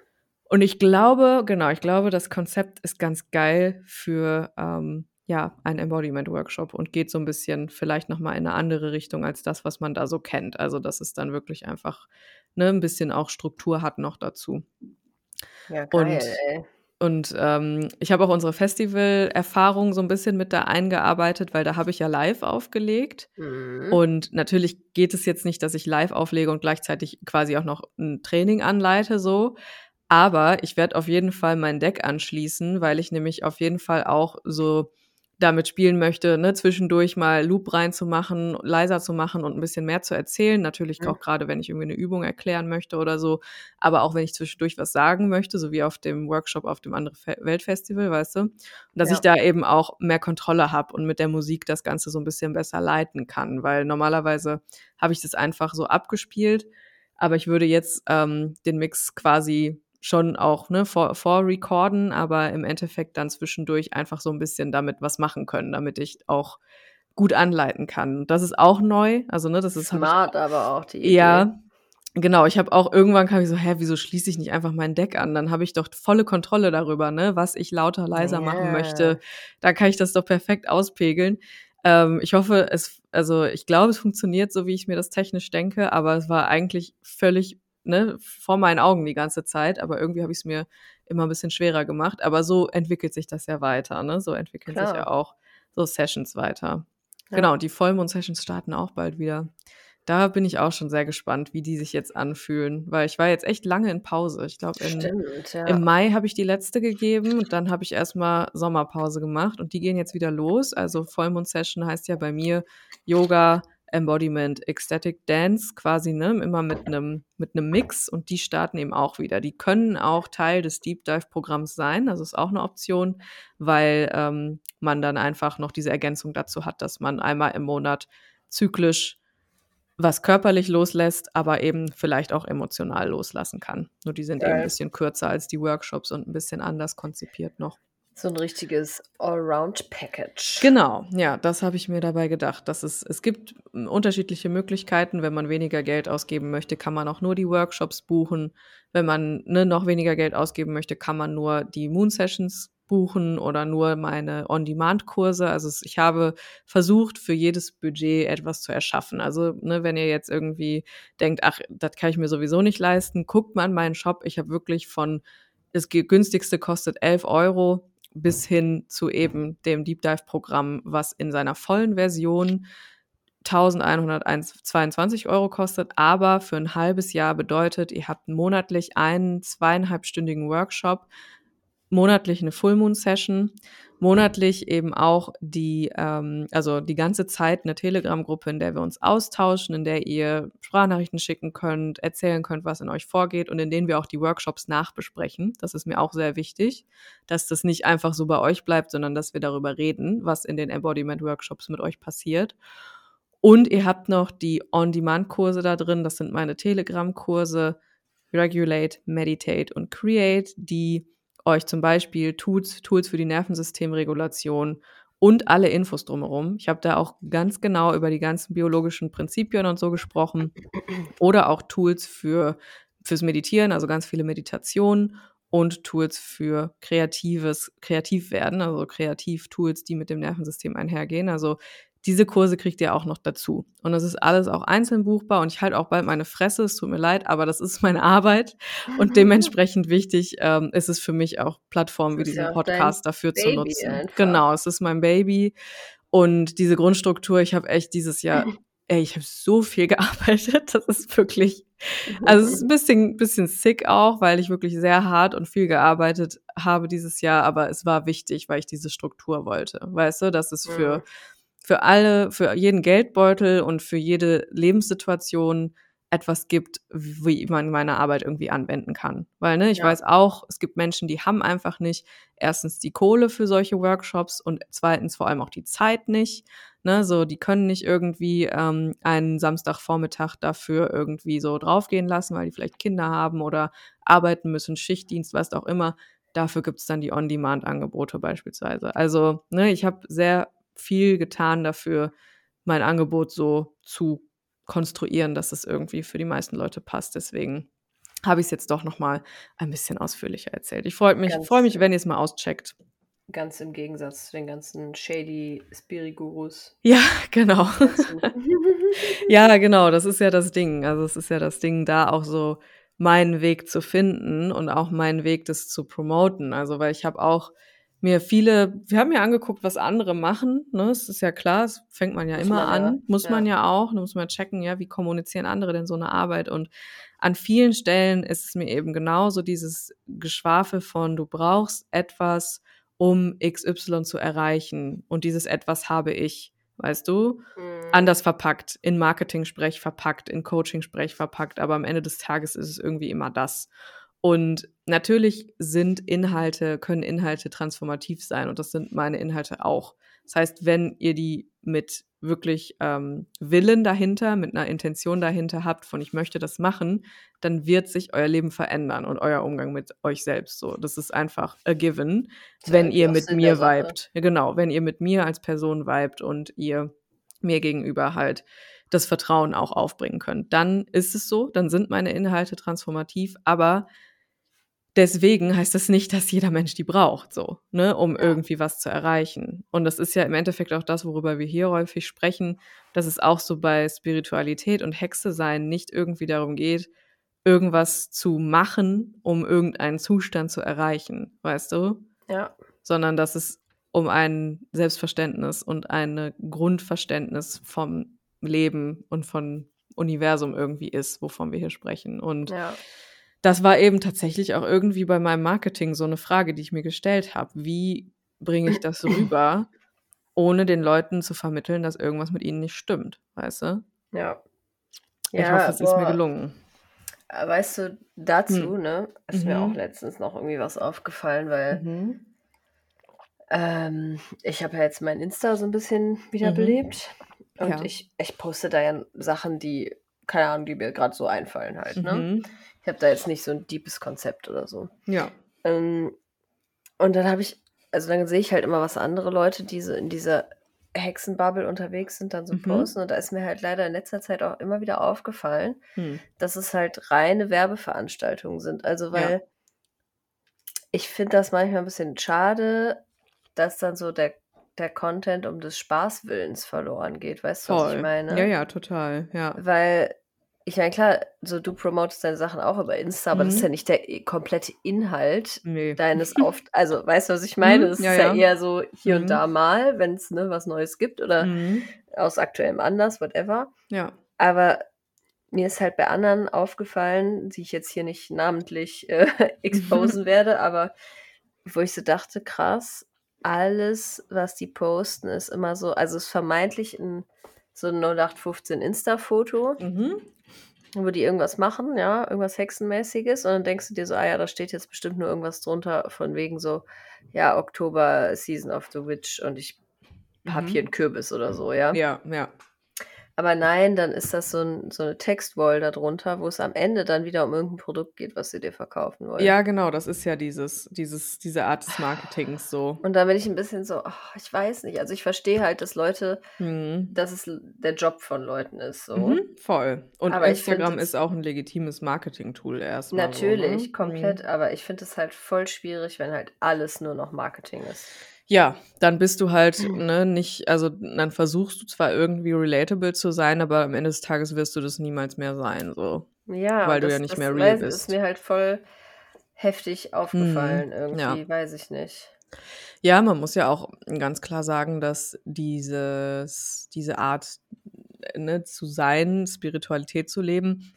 Und ich glaube, genau, ich glaube, das Konzept ist ganz geil für ähm, ja, einen Embodiment-Workshop und geht so ein bisschen vielleicht noch mal in eine andere Richtung als das, was man da so kennt. Also, dass es dann wirklich einfach, ne, 'n bisschen auch Struktur hat noch dazu. Ja, Und geil, ey. und, ähm, ich habe auch unsere Festivalerfahrung so ein bisschen mit da eingearbeitet, weil da habe ich ja live aufgelegt. Mhm. Und natürlich geht es jetzt nicht, dass ich live auflege und gleichzeitig quasi auch noch ein Training anleite so. Aber ich werde auf jeden Fall mein Deck anschließen, weil ich nämlich auf jeden Fall auch so damit spielen möchte, ne, zwischendurch mal Loop reinzumachen, leiser zu machen und ein bisschen mehr zu erzählen. Natürlich Mhm. auch gerade, wenn ich irgendwie eine Übung erklären möchte oder so, aber auch wenn ich zwischendurch was sagen möchte, so wie auf dem Workshop auf dem andere Fe Weltfestival, weißt du? Und dass Ja. ich da eben auch mehr Kontrolle habe und mit der Musik das Ganze so ein bisschen besser leiten kann, weil normalerweise habe ich das einfach so abgespielt, aber ich würde jetzt, ähm, den Mix quasi schon auch, ne, vor vorrecorden, aber im Endeffekt dann zwischendurch einfach so ein bisschen damit was machen können, damit ich auch gut anleiten kann. Das ist auch neu, also, ne, das ist habe ich Smart aber auch die Idee. ja, genau. Ich habe auch irgendwann kam ich so: „Hä, wieso schließe ich nicht einfach mein Deck an? Dann habe ich doch volle Kontrolle darüber, ne, was ich lauter, leiser machen Ja. möchte. Dann kann ich das doch perfekt auspegeln.“ Ähm, ich hoffe, es also, ich glaube, es funktioniert so, wie ich mir das technisch denke, aber es war eigentlich völlig, ne, vor meinen Augen die ganze Zeit, aber irgendwie habe ich's mir immer 'n bisschen schwerer gemacht. Aber so entwickelt sich das ja weiter, ne? So entwickeln sich ja Klar. auch so Sessions weiter. Ja. Genau, und die Vollmond-Sessions starten auch bald wieder. Da bin ich auch schon sehr gespannt, wie die sich jetzt anfühlen, weil ich war jetzt echt lange in Pause. Ich glaube, ja. im Mai habe ich die letzte gegeben und dann habe ich erst mal Sommerpause gemacht und die gehen jetzt wieder los. Also, Vollmond-Session heißt ja bei mir Yoga, Embodiment, Ecstatic Dance quasi, ne, immer mit 'nem mit 'nem Mix und die starten eben auch wieder. Die können auch Teil des Deep Dive Programms sein, also ist auch 'ne Option, weil, ähm, man dann einfach noch diese Ergänzung dazu hat, dass man einmal im Monat zyklisch was körperlich loslässt, aber eben vielleicht auch emotional loslassen kann. Nur die sind eben 'n Geil. bisschen kürzer als die Workshops und 'n bisschen anders konzipiert noch. So 'n richtiges Allround-Package. Genau, ja, das habe ich mir dabei gedacht, dass es es gibt, hm, unterschiedliche Möglichkeiten. Wenn man weniger Geld ausgeben möchte, kann man auch nur die Workshops buchen. Wenn man, ne, noch weniger Geld ausgeben möchte, kann man nur die Moon Sessions buchen oder nur meine On-Demand-Kurse. Also, ich habe versucht, für jedes Budget etwas zu erschaffen. Also, ne, wenn ihr jetzt irgendwie denkt: „Ach, das kann ich mir sowieso nicht leisten“, guckt mal in meinen Shop. Ich habe wirklich von das günstigste kostet 11 € bis hin zu eben dem Deep Dive Programm, was in seiner vollen Version 1.101 €, kostet, aber für 'n halbes Jahr bedeutet, ihr habt monatlich einen zweieinhalbstündigen Workshop, monatlich 'ne Full Moon Session, monatlich eben auch die ähm, also, die ganze Zeit 'ne Telegram-Gruppe, in der wir uns austauschen, in der ihr Sprachnachrichten schicken könnt, erzählen könnt, was in euch vorgeht und in denen wir auch die Workshops nachbesprechen. Das ist mir auch sehr wichtig, dass das nicht einfach so bei euch bleibt, sondern dass wir darüber reden, was in den Embodiment-Workshops mit euch passiert. Und ihr habt noch die On-Demand-Kurse da drin. Das sind meine Telegram-Kurse Regulate, Meditate und Create, die euch zum Beispiel Tools Tools für die Nervensystemregulation und alle Infos drumherum. Ich habe da auch ganz genau über die ganzen biologischen Prinzipien und so gesprochen oder auch Tools für fürs Meditieren, also ganz viele Meditationen und Tools für kreatives Kreativwerden, also Kreativ-Tools, die mit dem Nervensystem einhergehen. Also, diese Kurse kriegt ihr auch noch dazu. Und das ist alles auch einzeln buchbar und ich halte auch bald meine Fresse, es tut mir leid, aber das ist meine Arbeit und dementsprechend wichtig ähm, ist es für mich auch Plattformen wie diesen ja Podcast dafür Baby zu nutzen. Einfach. Genau, es ist mein Baby und diese Grundstruktur, ich habe echt dieses Jahr, ey, ich habe so viel gearbeitet, das ist wirklich, also es ist ein bisschen, bisschen sick auch, weil ich wirklich sehr hart und viel gearbeitet habe dieses Jahr, aber es war wichtig, weil ich diese Struktur wollte, weißt du, dass es für mhm für alle, für jeden Geldbeutel und für jede Lebenssituation etwas gibt, wie man meine Arbeit irgendwie anwenden kann. Weil, ne, ich ja. weiß auch, es gibt Menschen, die haben einfach nicht erstens die Kohle für solche Workshops und zweitens vor allem auch die Zeit nicht. Ne, so, die können nicht irgendwie ähm, einen Samstagvormittag dafür irgendwie so draufgehen lassen, weil die vielleicht Kinder haben oder arbeiten müssen, Schichtdienst, was auch immer. Dafür gibt es dann die On-Demand-Angebote beispielsweise. Also, ne, ich habe sehr viel getan dafür, mein Angebot so zu konstruieren, dass es irgendwie für die meisten Leute passt. Deswegen habe ich es jetzt doch noch mal ein bisschen ausführlicher erzählt. Ich freue mich, freue mich, wenn ihr es mal auscheckt. Ganz im Gegensatz zu den ganzen shady Spirigurus. Ja, genau. ja, genau, das ist ja das Ding. Also es ist ja das Ding, da auch so meinen Weg zu finden und auch meinen Weg, das zu promoten. Also, weil ich habe auch mir viele, wir haben ja angeguckt, was andere machen, ne? Es ist ja klar, das fängt man ja muss immer man an, ja. muss ja. man ja auch, da muss man checken, ja, wie kommunizieren andere denn so eine Arbeit und an vielen Stellen ist es mir eben genauso dieses Geschwafel von, du brauchst etwas, um XY zu erreichen und dieses etwas habe ich, weißt du? Mhm. Anders verpackt, in Marketing-Sprech verpackt, in Coaching-Sprech verpackt, aber am Ende des Tages ist es irgendwie immer das. Und natürlich sind Inhalte, können Inhalte transformativ sein und das sind meine Inhalte auch. Das heißt, wenn ihr die mit wirklich ähm, Willen dahinter, mit einer Intention dahinter habt, von ich möchte das machen, dann wird sich euer Leben verändern und euer Umgang mit euch selbst so. Das ist einfach a given, wenn ihr mit mir vibet. Genau, wenn ihr mit mir als Person vibet und ihr mir gegenüber halt das Vertrauen auch aufbringen könnt. Dann ist es so, dann sind meine Inhalte transformativ, aber deswegen heißt das nicht, dass jeder Mensch die braucht, so, ne, um ja. irgendwie was zu erreichen. Und das ist ja im Endeffekt auch das, worüber wir hier häufig sprechen, dass es auch so bei Spiritualität und Hexe sein nicht irgendwie darum geht, irgendwas zu machen, um irgendeinen Zustand zu erreichen, weißt du? Ja. Sondern dass es um ein Selbstverständnis und ein Grundverständnis vom Leben und von Universum irgendwie ist, wovon wir hier sprechen. Und ja das war eben tatsächlich auch irgendwie bei meinem Marketing so eine Frage, die ich mir gestellt habe. Wie bringe ich das rüber, ohne den Leuten zu vermitteln, dass irgendwas mit ihnen nicht stimmt, weißt du? Ja. Ich ja, hoffe, es ist mir gelungen. Äh, weißt du, dazu, hm. ne, ist mhm. mir auch mhm. letztens noch irgendwie was aufgefallen, weil mhm. ähm, ich habe ja jetzt mein Insta so ein bisschen wiederbelebt mhm. und ja. ich, ich poste da ja Sachen, die, keine Ahnung, die mir gerade so einfallen halt, ne? Mhm. Ich habe da jetzt nicht so ein deepes Konzept oder so. Ja. Ähm, und dann habe ich, also dann sehe ich halt immer, was andere Leute, die so in dieser Hexenbubble unterwegs sind, dann so mhm. posten. Und da ist mir halt leider in letzter Zeit auch immer wieder aufgefallen, hm. dass es halt reine Werbeveranstaltungen sind. Also, weil ja. ich finde das manchmal ein bisschen schade, dass dann so der, der Content um des Spaßwillens verloren geht. Weißt du, was ich meine? Ja, ja, total. Ja. Weil ich meine, klar, so du promotest deine Sachen auch über Insta, aber das ist mhm. ja nicht der komplette Inhalt nee. deines Auf... Also, weißt du, was ich meine? Mhm. Das ja, ist ja, ja, eher so hier mhm. und da mal, wenn es ne, was Neues gibt oder mhm. aus aktuellem Anlass, whatever. Ja. Aber mir ist halt bei anderen aufgefallen, die ich jetzt hier nicht namentlich äh, exposen werde, aber wo ich so dachte, krass, alles, was die posten, ist immer so, also es ist vermeintlich ein so ein 0815 Insta-Foto. Mhm wo die irgendwas machen, ja, irgendwas Hexenmäßiges und dann denkst du dir so, ah ja, da steht jetzt bestimmt nur irgendwas drunter von wegen so, ja, Oktober Season of the Witch und ich mhm. hab hier einen Kürbis oder so, ja. Ja, ja. Aber nein, dann ist das so, ein, so eine Textwall darunter, wo es am Ende dann wieder um irgendein Produkt geht, was sie dir verkaufen wollen. Ja, genau, das ist ja dieses, dieses, diese Art des Marketings so. Und da bin ich ein bisschen so, oh, ich weiß nicht. Also ich verstehe halt, dass Leute, mhm. dass es der Job von Leuten ist. So. Mhm, voll. Und aber Instagram ist auch ein legitimes Marketing-Tool erstmal. Natürlich, so, ne? komplett. Mhm. Aber ich finde es halt voll schwierig, wenn halt alles nur noch Marketing ist. Ja, dann bist du halt, ne, nicht also, dann versuchst du zwar irgendwie relatable zu sein, aber am Ende des Tages wirst du das niemals mehr sein, so. Ja, Weil du ja das nicht das mehr real weiß ist bist. mir halt voll heftig aufgefallen Mhm, irgendwie, ja. weiß ich nicht. Ja, man muss ja auch ganz klar sagen, dass dieses diese Art, ne, zu sein, Spiritualität zu leben,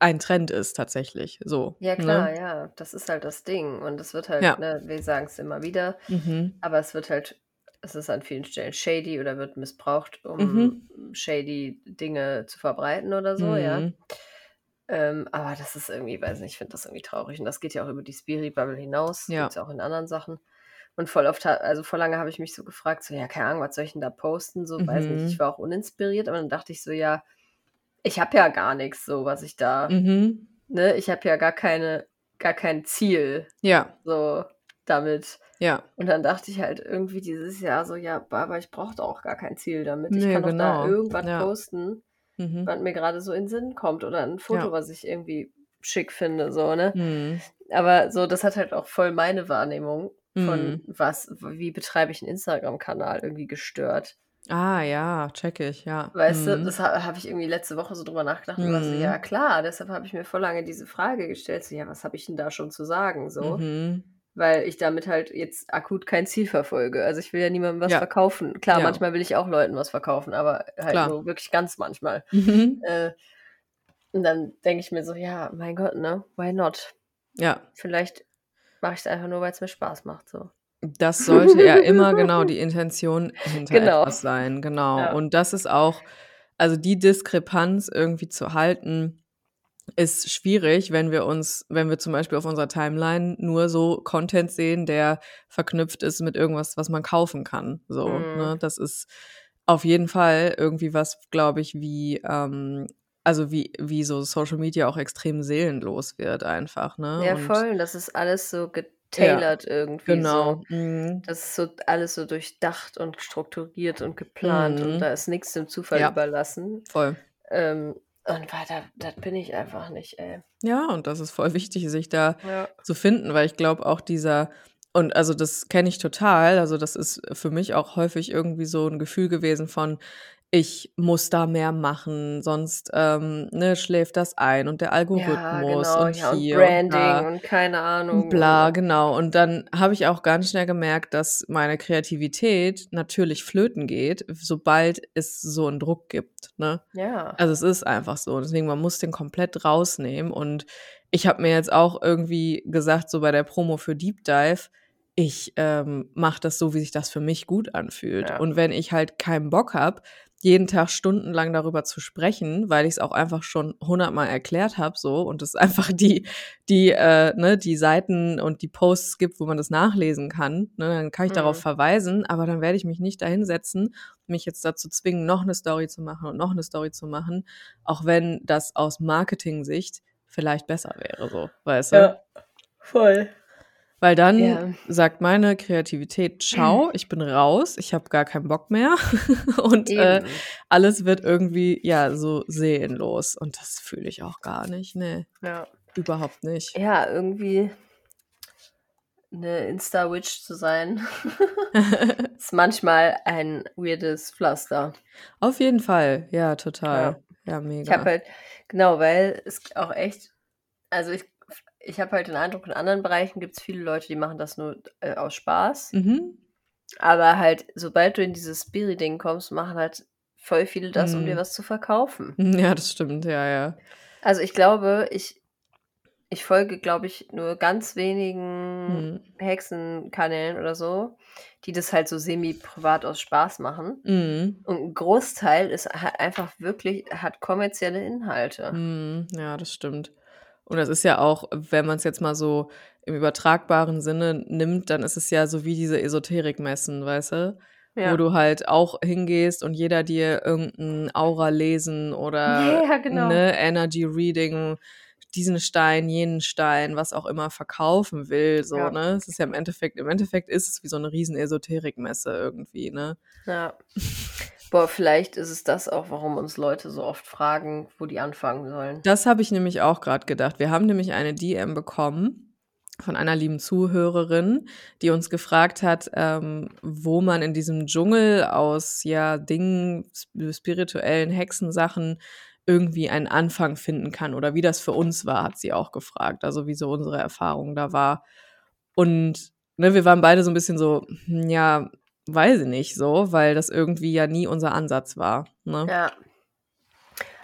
ein Trend ist tatsächlich, so, Ja klar, ne? ja, das ist halt das Ding und es wird halt, Ja. ne, wir sagen's immer wieder, Mhm. aber es wird halt es ist an vielen Stellen shady oder wird missbraucht, um Mhm. shady Dinge zu verbreiten oder so, ja. Mhm. Ähm, aber das ist irgendwie weiß nicht, ich finde das irgendwie traurig und das geht ja auch über die Spiri-Bubble hinaus, Ja. gibt's ja auch in anderen Sachen. Und voll oft also, voll lange habe ich mich so gefragt, so: „Ja, keine Ahnung, was soll ich denn da posten?“ So, weiß nicht. Ich Mhm. war auch uninspiriert, aber dann dachte ich so: „Ja, ich habe ja gar nix so, was ich da Mhm. ne, ich habe ja gar keine gar kein Ziel Ja. so damit.“ Ja. Und dann dachte ich halt irgendwie dieses Jahr so: „Ja, aber ich brauche doch auch gar kein Ziel damit. Ich Ne, kann doch da genau. irgendwas Ja. posten, Mhm. was mir grade so in 'n Sinn kommt oder 'n Foto, Ja. was ich irgendwie schick finde“, so, ne? Mhm. Aber so, das hat halt auch voll meine Wahrnehmung von Mhm. was wie betreibe ich 'n Instagram-Kanal irgendwie gestört. Ah ja, checke ich, ja. Weißt du, Mhm. das ha habe ich irgendwie letzte Woche so drüber nachgedacht und war so: „Ja Mhm. klar“, deshalb habe ich mir voll lange diese Frage gestellt, so: „Ja, was habe ich denn da schon zu sagen?“ So, Mhm. weil ich damit halt jetzt akut kein Ziel verfolge. Also, ich will ja niemandem was Ja. verkaufen. Klar, Ja. manchmal will ich auch Leuten was verkaufen, aber halt Klar. nur wirklich ganz manchmal. Mhm. Äh, und dann denke ich mir so: „Ja, mein Gott, ne, why not?“ Ja. Vielleicht mache ich's einfach nur, weil's mir Spaß macht so. Das sollte ja immer genau die Intention hinter Genau. etwas sein, genau. Ja. Und das ist auch also, die Diskrepanz irgendwie zu halten, ist schwierig, wenn wir uns wenn wir zum Beispiel auf unserer Timeline nur so Content sehen, der verknüpft ist mit irgendwas, was man kaufen kann, so, Mhm. ne? Das ist auf jeden Fall irgendwie was, glaube ich, wie, ähm also, wie wie so Social Media auch extrem seelenlos wird einfach, ne? Ja, voll. Und das ist alles so Ja, getailert irgendwie genau. so. Mhm. Das ist so alles so durchdacht und strukturiert und geplant und Mhm. da ist nix dem Zufall Ja. überlassen. Voll. Ähm, und weiter das bin ich einfach nicht, ey. Ja, und das ist voll wichtig, sich da Ja. zu finden, weil ich glaube auch dieser und also, das kenne ich total. Also, das ist für mich auch häufig irgendwie so 'n Gefühl gewesen von: „Ich muss da mehr machen, sonst, ähm, ne, schläft das ein und der Ja, Algorithmus genau. und Ja, und hier und Branding da und keine und Ahnung und bla“, ach. genau. Und dann habe ich auch ganz schnell gemerkt, dass meine Kreativität natürlich flöten geht, sobald es so 'n Druck gibt, ne? Ja. Also, es ist einfach so. Deswegen, man muss den komplett rausnehmen und ich habe mir jetzt auch irgendwie gesagt, so bei der Promo für Deep Dive: „Ich, ähm, mache das so, wie sich das für mich gut anfühlt.“ Ja. Und wenn ich halt keinen Bock habe, jeden Tag stundenlang darüber zu sprechen, weil ich's auch einfach schon hundertmal erklärt habe so und es einfach die die, äh ne, die Seiten und die Posts gibt, wo man das nachlesen kann, ne, dann kann ich darauf Mhm. verweisen, aber dann werde ich mich nicht da hinsetzen, mich jetzt dazu zwingen, noch 'ne Story zu machen und noch 'ne Story zu machen, auch wenn das aus Marketing-Sicht vielleicht besser wäre so, weißt du? Ja, voll. Weil dann Ja. sagt meine Kreativität: „Tschau, ich bin raus, ich habe gar keinen Bock mehr.“ Und, äh, alles wird irgendwie, ja, so seelenlos und das fühle ich auch gar nicht, ne, Ja. überhaupt nicht. Ja, irgendwie 'ne Insta-Witch zu sein, ist manchmal ein weirdes Pflaster. Auf jeden Fall, ja, Ja. total. Ja, Ich habe mega. halt genau, weil es auch echt also, ich ich habe halt den Eindruck, in anderen Bereichen gibt's viele Leute, die machen das nur, äh, aus Spaß. Mhm. Aber halt, sobald du in dieses Spiri-Ding kommst, machen halt voll viele das, um dir Mhm. was zu verkaufen. Ja, das stimmt, ja, ja. Also, ich glaube, ich ich folge, glaube ich, nur ganz wenigen Mhm. Hexenkanälen oder so, die das halt so semi-privat aus Spaß machen. Mhm. Und 'n Großteil ist halt einfach wirklich hat kommerzielle Inhalte. Mhm, ja, das stimmt. Und das ist ja auch, wenn man's jetzt mal so im übertragbaren Sinne nimmt, dann ist es ja so wie diese Esoterik-Messen, weißt du? Wo Ja. du halt auch hingehst und jeder dir irgend 'n Aura-Lesen oder, Ja, genau. ne, Energy-Reading, diesen Stein, jenen Stein, was auch immer verkaufen will, so, Ja. ne? Es ist ja im Endeffekt im Endeffekt ist es wie so 'ne riesen Esoterik-Messe irgendwie, ne? Ja. Boah, vielleicht ist es das auch, warum uns Leute so oft fragen, wo die anfangen sollen. Das habe ich nämlich auch grad gedacht. Wir haben nämlich eine DM bekommen von einer lieben Zuhörerin, die uns gefragt hat, ähm, wo man in diesem Dschungel aus ja Dingen, spirituellen Hexensachen irgendwie einen Anfang finden kann oder wie das für uns war, hat sie auch gefragt. Also wie so unsere Erfahrung da war. Und ne, wir waren beide so ein bisschen so, hm, ja, weiß ich nicht so, weil das irgendwie ja nie unser Ansatz war. Ne? Ja.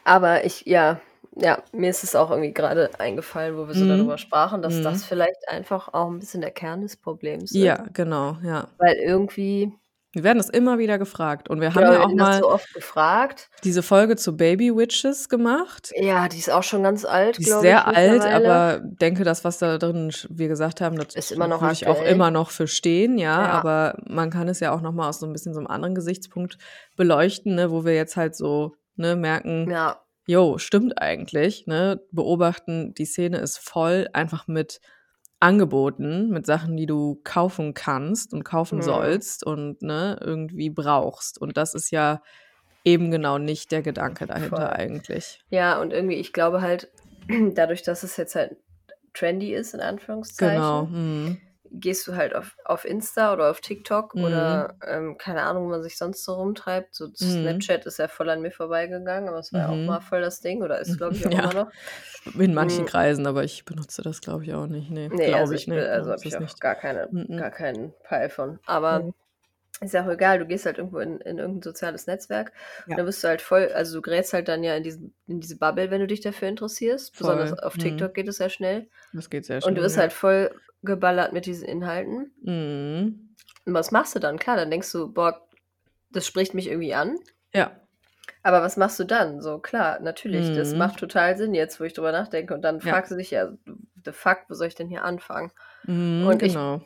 Aber ich, ja, ja, mir ist es auch irgendwie gerade eingefallen, wo wir so Mhm. darüber sprachen, dass Mhm. das vielleicht einfach auch ein bisschen der Kern des Problems ist. Ja, genau, ja. Weil irgendwie Wir werden das immer wieder gefragt. Und wir haben wir ja auch mal so oft gefragt. diese Folge zu Baby Witches gemacht. Ja, die ist auch schon ganz alt, Die ist glaube ich, sehr alt, aber denke, das, was da drin wir gesagt haben, das Ist immer noch würde ich auch immer noch verstehen, ja, Ja. aber man kann es ja auch noch mal aus so ein bisschen so einem anderen Gesichtspunkt beleuchten, ne, wo wir jetzt halt so, ne, merken, Ja, jo, stimmt eigentlich, ne, beobachten, die Szene ist voll einfach mit Angeboten, mit Sachen, die du kaufen kannst und kaufen Mhm. sollst und, ne, irgendwie brauchst und das ist ja eben genau nicht der Gedanke dahinter Voll. eigentlich. ja, und irgendwie, ich glaube halt, dadurch, dass es jetzt halt trendy ist, in Anführungszeichen, Genau. Mhm. Gehst du halt auf, auf Insta oder auf TikTok Mhm. oder ähm, keine Ahnung, wo man sich sonst so rumtreibt. So Mhm. Snapchat ist ja voll an mir vorbeigegangen, aber es war ja auch Mhm. mal voll das Ding oder ist, glaube ich, auch Ja. immer noch. In manchen Mhm. Kreisen, aber ich benutze das, glaube ich, auch nicht. Nee, Nee, glaube also ich, ich, nee, bin- also habe ich es auch nicht. gar, keine, Mhm. gar keinen Peil von. Aber. Ist ja auch egal, du gehst halt irgendwo in, in irgendein soziales Netzwerk Ja. und dann bist du halt voll, also du gerätst halt dann ja in, diesen, in diese Bubble, wenn du dich dafür interessierst. Voll. Besonders auf Mhm. TikTok geht es ja schnell. Das geht sehr Und schnell. du bist ja. halt voll geballert mit diesen Inhalten. Mhm. Und was machst du dann? Klar, dann denkst du, boah, das spricht mich irgendwie an. Ja. Aber was machst du dann? So, klar, natürlich, das Mhm. macht total Sinn jetzt, wo ich drüber nachdenke. Und dann Ja. fragst du dich ja, the fuck, wo soll ich denn hier anfangen? Mhm, Und ich- genau.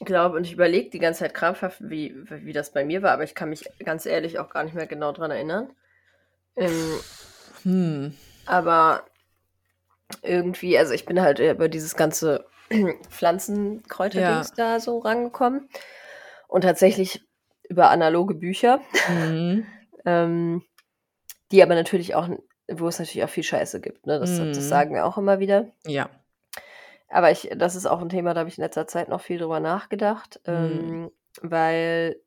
Glaube, und ich überlege die ganze Zeit krampfhaft, wie, wie das bei mir war, aber ich kann mich ganz ehrlich auch gar nicht mehr genau dran erinnern. Ähm, Hm. aber irgendwie, also ich bin halt über dieses ganze Pflanzenkräuterdings da so rangekommen. Und tatsächlich über analoge Bücher, Mhm. ähm, die aber natürlich auch, wo es natürlich auch viel Scheiße gibt. Ne? Das, Mhm. das sagen wir auch immer wieder. Ja. Aber ich, das ist auch ein Thema, da habe ich in letzter Zeit noch viel drüber nachgedacht, Mhm. ähm, weil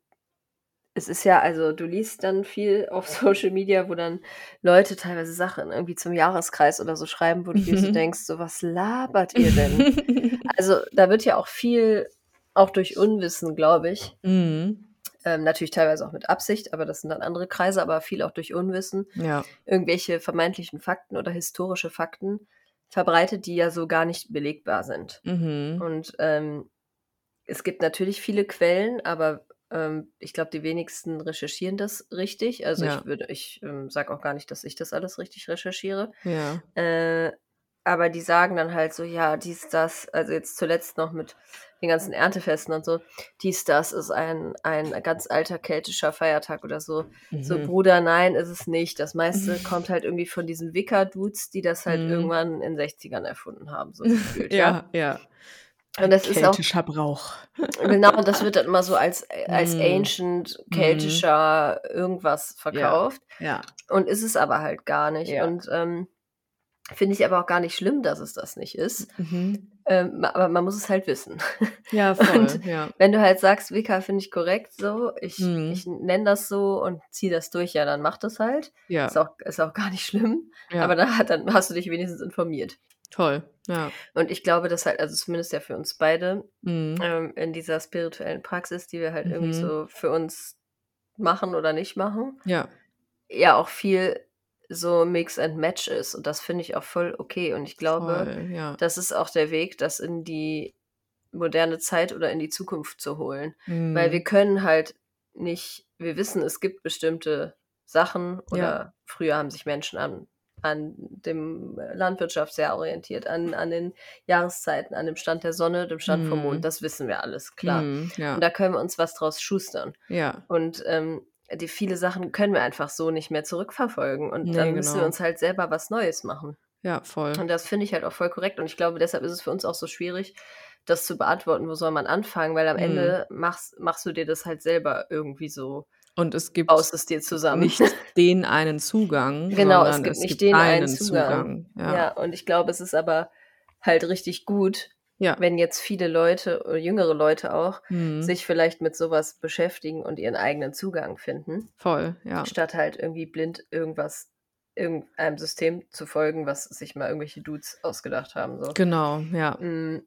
es ist ja, also du liest dann viel auf Social Media, wo dann Leute teilweise Sachen irgendwie zum Jahreskreis oder so schreiben, wo du dir so Mhm. denkst, so was labert ihr denn? Also da wird ja auch viel, auch durch Unwissen, glaube ich, mhm. ähm, natürlich teilweise auch mit Absicht, aber das sind dann andere Kreise, aber viel auch durch Unwissen, Ja. irgendwelche vermeintlichen Fakten oder historische Fakten verbreitet, die ja so gar nicht belegbar sind. Mhm. Und ähm, es gibt natürlich viele Quellen, aber ähm, ich glaube, die wenigsten recherchieren das richtig. Also Ja. ich würde, ich ähm, sage auch gar nicht, dass ich das alles richtig recherchiere. Ja. Äh, aber die sagen dann halt so, ja, dies, das, also jetzt zuletzt noch mit den ganzen Erntefesten und so, dies, das ist ein, ein ganz alter keltischer Feiertag oder so. So, Mhm. Bruder, nein, ist es nicht. Das meiste kommt halt irgendwie von diesen Wicker-Dudes, die das halt Mhm. irgendwann in den 60ern erfunden haben, so gefühlt, ja. Ja, ja. Und das ist auch Keltischer Brauch. Genau, das wird dann immer so als, als Mm. ancient keltischer irgendwas verkauft. Ja. Und ist es aber halt gar nicht. Ja. Und ähm, finde ich aber auch gar nicht schlimm, dass es das nicht ist. Mhm. Ähm, aber man muss es halt wissen. Ja, voll. Und ja. Wenn du halt sagst, Wicca finde ich korrekt so, ich, Mhm. ich nenne das so und ziehe das durch, ja, dann mach das halt. Ja. Ist, auch, ist auch gar nicht schlimm. ja. Aber da, dann hast du dich wenigstens informiert. toll. Ja. Und ich glaube, dass halt, also zumindest ja für uns beide, Mhm. ähm, in dieser spirituellen Praxis, die wir halt irgendwie Mhm. so für uns machen oder nicht machen, Ja. ja auch viel so Mix and Match ist. Und das finde ich auch voll okay. Und ich glaube, Voll. Ja. das ist auch der Weg, das in die moderne Zeit oder in die Zukunft zu holen. Weil Mhm. wir können halt nicht, wir wissen, es gibt bestimmte Sachen oder Ja. früher haben sich Menschen an, an dem Landwirtschaftsjahr orientiert, an, an den Jahreszeiten, an dem Stand der Sonne, dem Stand vom Mhm. Mond. Das wissen wir alles, klar. Mhm. Ja. Und da können wir uns was draus schustern. ja. Und ähm, die viele Sachen können wir einfach so nicht mehr zurückverfolgen. Und Nee, dann müssen wir genau. uns halt selber was Neues machen. Ja, voll. Und das finde ich halt auch voll korrekt. Und ich glaube, deshalb ist es für uns auch so schwierig, das zu beantworten, wo soll man anfangen, weil am Mhm. Ende machst, machst du dir das halt selber irgendwie so, Und es gibt baust es dir zusammen. nicht den einen Zugang, Genau, es gibt nicht den einen einen Zugang. Ja. Ja. und ich glaube, es ist aber halt richtig gut, Ja. wenn jetzt viele Leute oder jüngere Leute auch Mhm. sich vielleicht mit sowas beschäftigen und ihren eigenen Zugang finden, Voll, ja. statt halt irgendwie blind irgendwas irgendeinem System zu folgen, was sich mal irgendwelche Dudes ausgedacht haben, so. Genau, ja. Hm,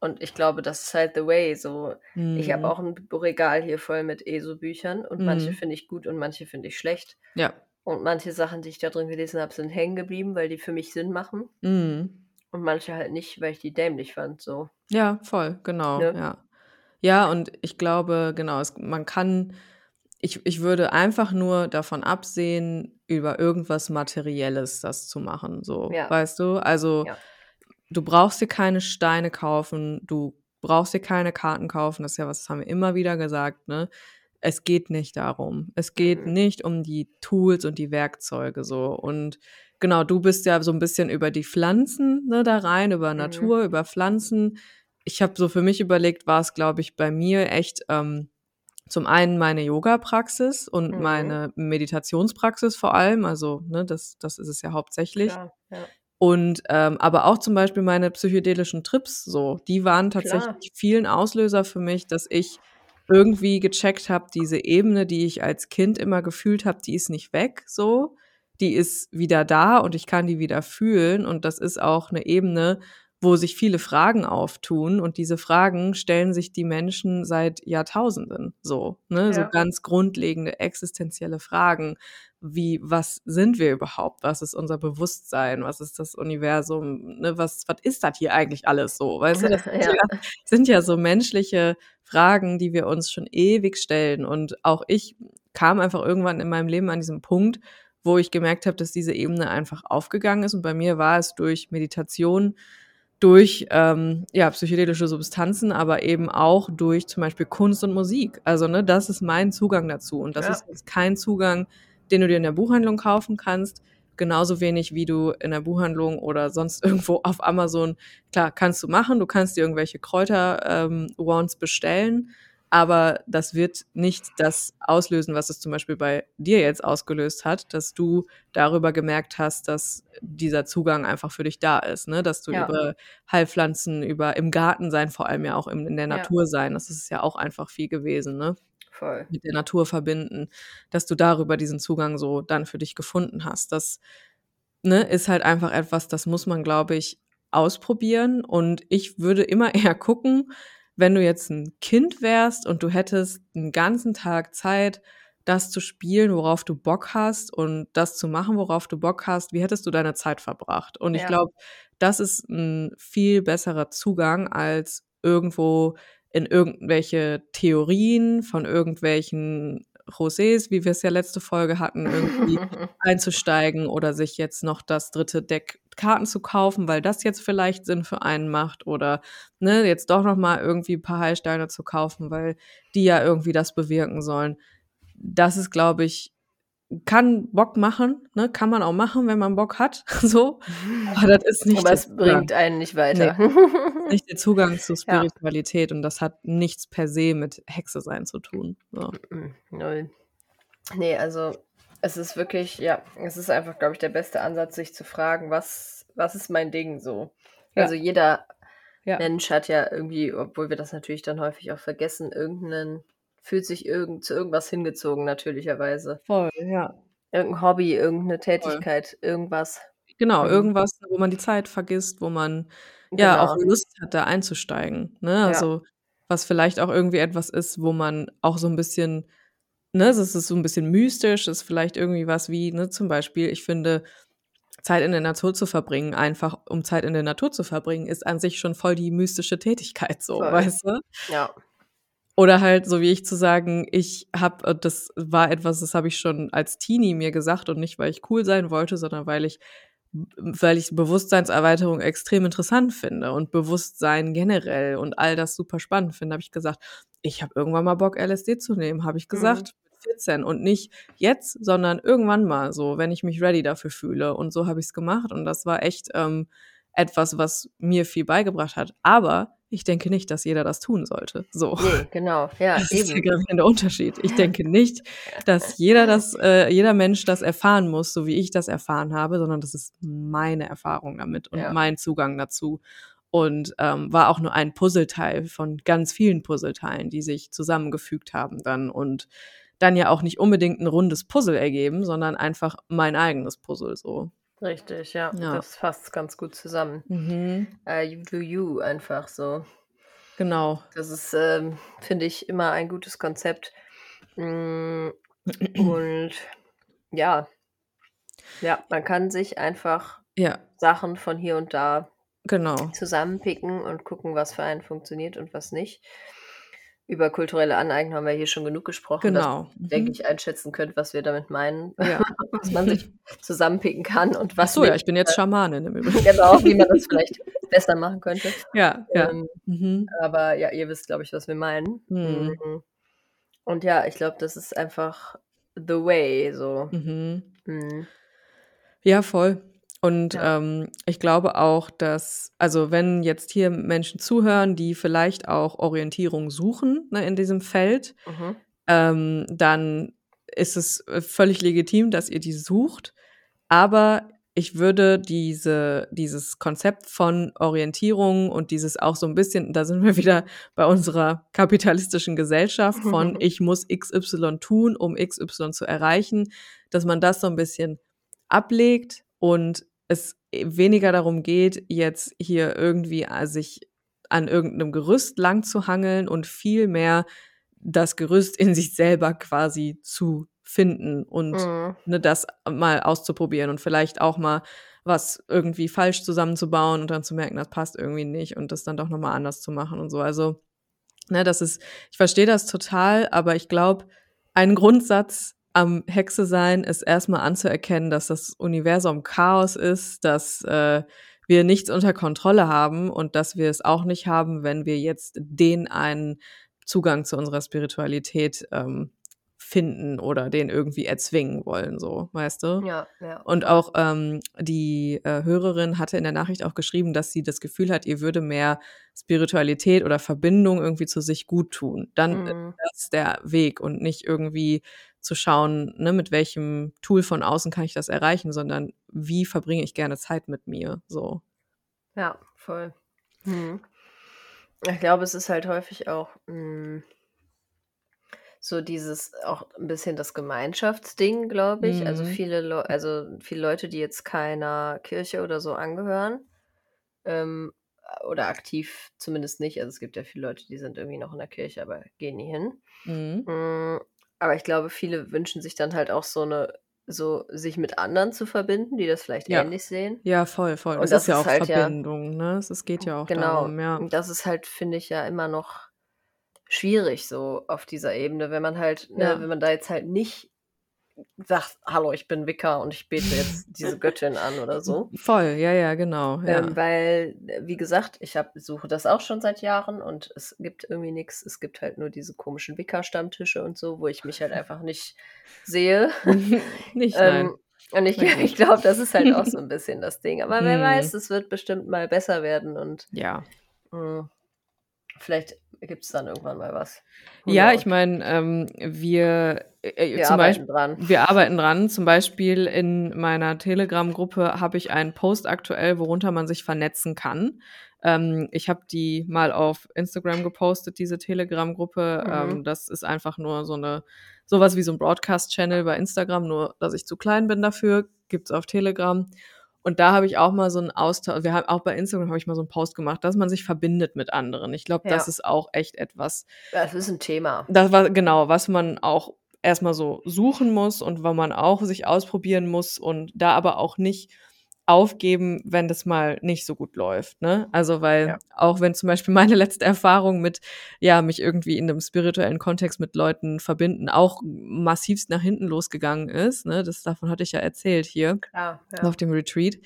und ich glaube, das ist halt the way, so. Ich habe Mhm. auch 'n B Regal hier voll mit ESO-Büchern und manche Mhm. finde ich gut und manche finde ich schlecht. Ja. Und manche Sachen, die ich da drin gelesen habe, sind hängen geblieben, weil die für mich Sinn machen. Mhm. Und manche halt nicht, weil ich die dämlich fand, so. Ja, voll, genau, Ne? ja. Ja, und ich glaube, genau, es man kann ich ich würde einfach nur davon absehen, über irgendwas Materielles das zu machen, so, Ja. weißt du? Also, Ja. du brauchst dir keine Steine kaufen, du brauchst dir keine Karten kaufen. Das ist ja was, das haben wir immer wieder gesagt, ne? Es geht nicht darum. Es geht Mhm. nicht um die Tools und die Werkzeuge so. Und genau, du bist ja so 'n bisschen über die Pflanzen, ne, da rein, über Mhm. Natur, über Pflanzen. Ich habe so für mich überlegt, war's, glaube ich, bei mir echt, ähm, zum einen meine Yogapraxis und Mhm. meine Meditationspraxis vor allem, also, ne, das das ist es ja hauptsächlich. Klar, ja. Und, ähm, aber auch zum Beispiel meine psychedelischen Trips so, die waren Klar. tatsächlich vielen Auslöser für mich, dass ich irgendwie gecheckt habe, diese Ebene, die ich als Kind immer gefühlt habe, die ist nicht weg so. Die ist wieder da und ich kann die wieder fühlen und das ist auch 'ne Ebene, wo sich viele Fragen auftun und diese Fragen stellen sich die Menschen seit Jahrtausenden so, ne? So Ja. ganz grundlegende existenzielle Fragen wie: „Was sind wir überhaupt? Was ist unser Bewusstsein? Was ist das Universum, ne? Was was ist das hier eigentlich alles so?“ Weißt du, das sind Ja. ja sind ja so menschliche Fragen, die wir uns schon ewig stellen. Und auch ich kam einfach irgendwann in meinem Leben an diesen Punkt, wo ich gemerkt habe, dass diese Ebene einfach aufgegangen ist. Und bei mir war es durch Meditation, durch, ähm, ja, psychedelische Substanzen, aber eben auch durch zum Beispiel Kunst und Musik. Also, ne, das ist mein Zugang dazu. Und das Ja. ist jetzt kein Zugang, den du dir in der Buchhandlung kaufen kannst. Genauso wenig, wie du in der Buchhandlung oder sonst irgendwo auf Amazon klar, kannst du machen. Du kannst dir irgendwelche Kräuter ähm, bestellen, aber das wird nicht das auslösen, was es zum Beispiel bei dir jetzt ausgelöst hat, dass du darüber gemerkt hast, dass dieser Zugang einfach für dich da ist, ne? Dass du Ja. über Heilpflanzen, über im Garten sein, vor allem ja auch im in der Ja. Natur sein, das ist ja auch einfach viel gewesen, ne? Voll. Mit der Natur verbinden, dass du darüber diesen Zugang so dann für dich gefunden hast. Das, ne, ist halt einfach etwas, das muss man, glaube ich, ausprobieren. Und ich würde immer eher gucken, wenn du jetzt 'n Kind wärst und du hättest 'n ganzen Tag Zeit, das zu spielen, worauf du Bock hast und das zu machen, worauf du Bock hast, wie hättest du deine Zeit verbracht? Und ich Ja. glaube, das ist 'n viel besserer Zugang, als irgendwo in irgendwelche Theorien von irgendwelchen Josés, wie wir's ja letzte Folge hatten, irgendwie einzusteigen oder sich jetzt noch das 3. Deck Karten zu kaufen, weil das jetzt vielleicht Sinn für einen macht oder, ne, jetzt doch noch mal irgendwie paar Heilsteine zu kaufen, weil die ja irgendwie das bewirken sollen. Das ist, glaube ich kann Bock machen, ne? Kann man auch machen, wenn man Bock hat, so. Aber das ist nicht Aber es bringt einen nicht weiter. Ne, ist nicht der Zugang zu Ja. Spiritualität und das hat nichts per se mit Hexe sein zu tun, so. Mm-mm, null. Ne, also, es ist wirklich ja, es ist einfach, glaube ich, der beste Ansatz, sich zu fragen: „Was was ist mein Ding so?“ Ja. Also, jeder Ja. Mensch hat ja irgendwie, obwohl wir das natürlich dann häufig auch vergessen, irgend 'nen fühlt sich irgend zu irgendwas hingezogen natürlicherweise. Voll, ja. Irgend 'n Hobby, irgend 'ne Voll. Tätigkeit, irgendwas. Genau, Mhm. irgendwas, wo man die Zeit vergisst, wo man, ja, auch Genau. Lust hat, da einzusteigen, ne? Ja. Also, was vielleicht auch irgendwie etwas ist, wo man auch so 'n bisschen ne, das ist so 'n bisschen mystisch, ist vielleicht irgendwie was wie, ne, zum Beispiel, ich finde, Zeit in der Natur zu verbringen, einfach um Zeit in der Natur zu verbringen, ist an sich schon voll die mystische Tätigkeit so, Voll. weißt du? Ja. Oder halt so wie ich zu sagen, ich habe äh, das war etwas, das habe ich schon als Teenie mir gesagt und nicht, weil ich cool sein wollte, sondern weil ich weil ich Bewusstseinserweiterung extrem interessant finde und Bewusstsein generell und all das super spannend finde, habe ich gesagt: „Ich habe irgendwann mal Bock, LSD zu nehmen“, habe ich Mhm. gesagt, mit 14 und nicht jetzt, sondern irgendwann mal so, wenn ich mich ready dafür fühle. Und so habe ich's gemacht und das war echt, ähm, etwas, was mir viel beigebracht hat. Aber ich denke nicht, dass jeder das tun sollte, so. Ne, genau, ja, Das ist der eben. gravierende Unterschied. Ich denke nicht, dass jeder das äh, jeder Mensch das erfahren muss, so wie ich das erfahren habe, sondern das ist meine Erfahrung damit und Ja. mein Zugang dazu. und ähm, war auch nur ein Puzzleteil von ganz vielen Puzzleteilen, die sich zusammengefügt haben dann und dann ja auch nicht unbedingt ein rundes Puzzle ergeben, sondern einfach mein eigenes Puzzle so. Richtig, ja. Ja. Das fasst ganz gut zusammen. Mhm. Äh, you do you einfach so. Genau. Das ist, ähm, finde ich, immer ein gutes Konzept. Mm, Und ja. Ja, man kann sich einfach Ja, Sachen von hier und da genau. zusammenpicken und gucken, was für einen funktioniert und was nicht. Über kulturelle Aneignung haben wir hier schon genug gesprochen, dass Genau. ihr, denke Mhm. ich, einschätzen könnt, was wir damit meinen, Ja. was man sich zusammenpicken kann und Ach was so, ja, ich bin jetzt Schamanin im Übrigen. Genau, wie man das vielleicht besser machen könnte. Ja, ja. Ähm, Mhm. aber ja, ihr wisst, glaube ich, was wir meinen. Mhm. Mhm. Und ja, ich glaube, das ist einfach the way, so. Mhm. Mhm. Ja, voll. Und Ja. ähm, ich glaube auch, dass, also wenn jetzt hier Menschen zuhören, die vielleicht auch Orientierung suchen ne, in diesem Feld, Mhm. ähm, dann ist es äh, völlig legitim, dass ihr die sucht. Aber ich würde diese, dieses Konzept von Orientierung und dieses auch so ein bisschen, da sind wir wieder bei unserer kapitalistischen Gesellschaft von ich muss XY tun, um XY zu erreichen, dass man das so ein bisschen ablegt und es weniger darum geht, jetzt hier irgendwie äh, sich an irgendeinem Gerüst lang zu hangeln und viel mehr das Gerüst in sich selber quasi zu finden und Mhm. ne, das mal auszuprobieren und vielleicht auch mal was irgendwie falsch zusammenzubauen und dann zu merken, das passt irgendwie nicht und das dann doch nochmal anders zu machen und so. Also, ne, das ist, ich verstehe das total, aber ich glaube, ein Grundsatz am Hexe sein ist erstmal anzuerkennen, dass das Universum Chaos ist, dass äh, wir nichts unter Kontrolle haben und dass wir es auch nicht haben, wenn wir jetzt den einen Zugang zu unserer Spiritualität ähm, finden oder den irgendwie erzwingen wollen, so, weißt du? Ja, ja. Und auch ähm, die äh, Hörerin hatte in der Nachricht auch geschrieben, dass sie das Gefühl hat, ihr würde mehr Spiritualität oder Verbindung irgendwie zu sich gut tun. Dann Mhm. ist das der Weg und nicht irgendwie zu schauen, ne, mit welchem Tool von außen kann ich das erreichen, sondern wie verbringe ich gerne Zeit mit mir, so. Ja, voll. Mhm. Ich glaube, es ist halt häufig auch mm, so dieses auch ein bisschen das Gemeinschaftsding, glaube ich. Also Mhm. viele Leu also viele Leute, die jetzt keiner Kirche oder so angehören, ähm, oder aktiv zumindest nicht. Also es gibt ja viele Leute, die sind irgendwie noch in der Kirche, aber gehen nie hin. Mhm. Aber ich glaube, viele wünschen sich dann halt auch so eine so sich mit anderen zu verbinden, die das vielleicht Ja. ähnlich sehen. Ja, voll, voll. Und Das, das ist ja auch halt ja Verbindung, ne? Es geht ja auch Genau. darum, ja. Und das ist halt, finde ich, ja immer noch schwierig so auf dieser Ebene, wenn man halt, ne, Ja. wenn man da jetzt halt nicht sagt: „Hallo, ich bin Wicca und ich bete jetzt diese Göttin an“ oder so. Voll, ja, ja, genau, ja. Ähm, weil, äh, wie gesagt, ich habe suche das auch schon seit Jahren und es gibt irgendwie nix. Es gibt halt nur diese komischen Wicca-Stammtische und so, wo ich mich halt einfach nicht sehe. Nicht. Ähm, und ich ich glaube, das ist halt auch so ein bisschen das Ding. Aber wer Mhm. weiß, es wird bestimmt mal besser werden und Ja. hm, vielleicht gibt's dann irgendwann mal was. Who Ja, knows? ich meine, ähm, wir, äh, Wir zum arbeiten Beispiel, dran. wir arbeiten dran. Zum Beispiel in meiner Telegram-Gruppe habe ich einen Post aktuell, worunter man sich vernetzen kann. Ähm, ich habe die mal auf Instagram gepostet, diese Telegram-Gruppe. Mhm. Ähm, das ist einfach nur so eine, sowas wie so ein Broadcast-Channel bei Instagram, nur dass ich zu klein bin dafür. Gibt's auf Telegram. Und da habe ich auch mal so einen Austausch, wir haben auch bei Instagram habe ich mal so einen Post gemacht, dass man sich verbindet mit anderen. Ich glaube, das Ja. ist auch echt etwas, Das ist ein Thema. das war genau, was man auch erstmal so suchen muss und wo man auch sich ausprobieren muss und da aber auch nicht aufgeben, wenn das mal nicht so gut läuft. Ne? Also weil Ja. auch wenn zum Beispiel meine letzte Erfahrung mit, ja, mich irgendwie in einem spirituellen Kontext mit Leuten verbinden, auch massivst nach hinten losgegangen ist, ne? das davon hatte ich ja erzählt hier Klar, ja. auf dem Retreat,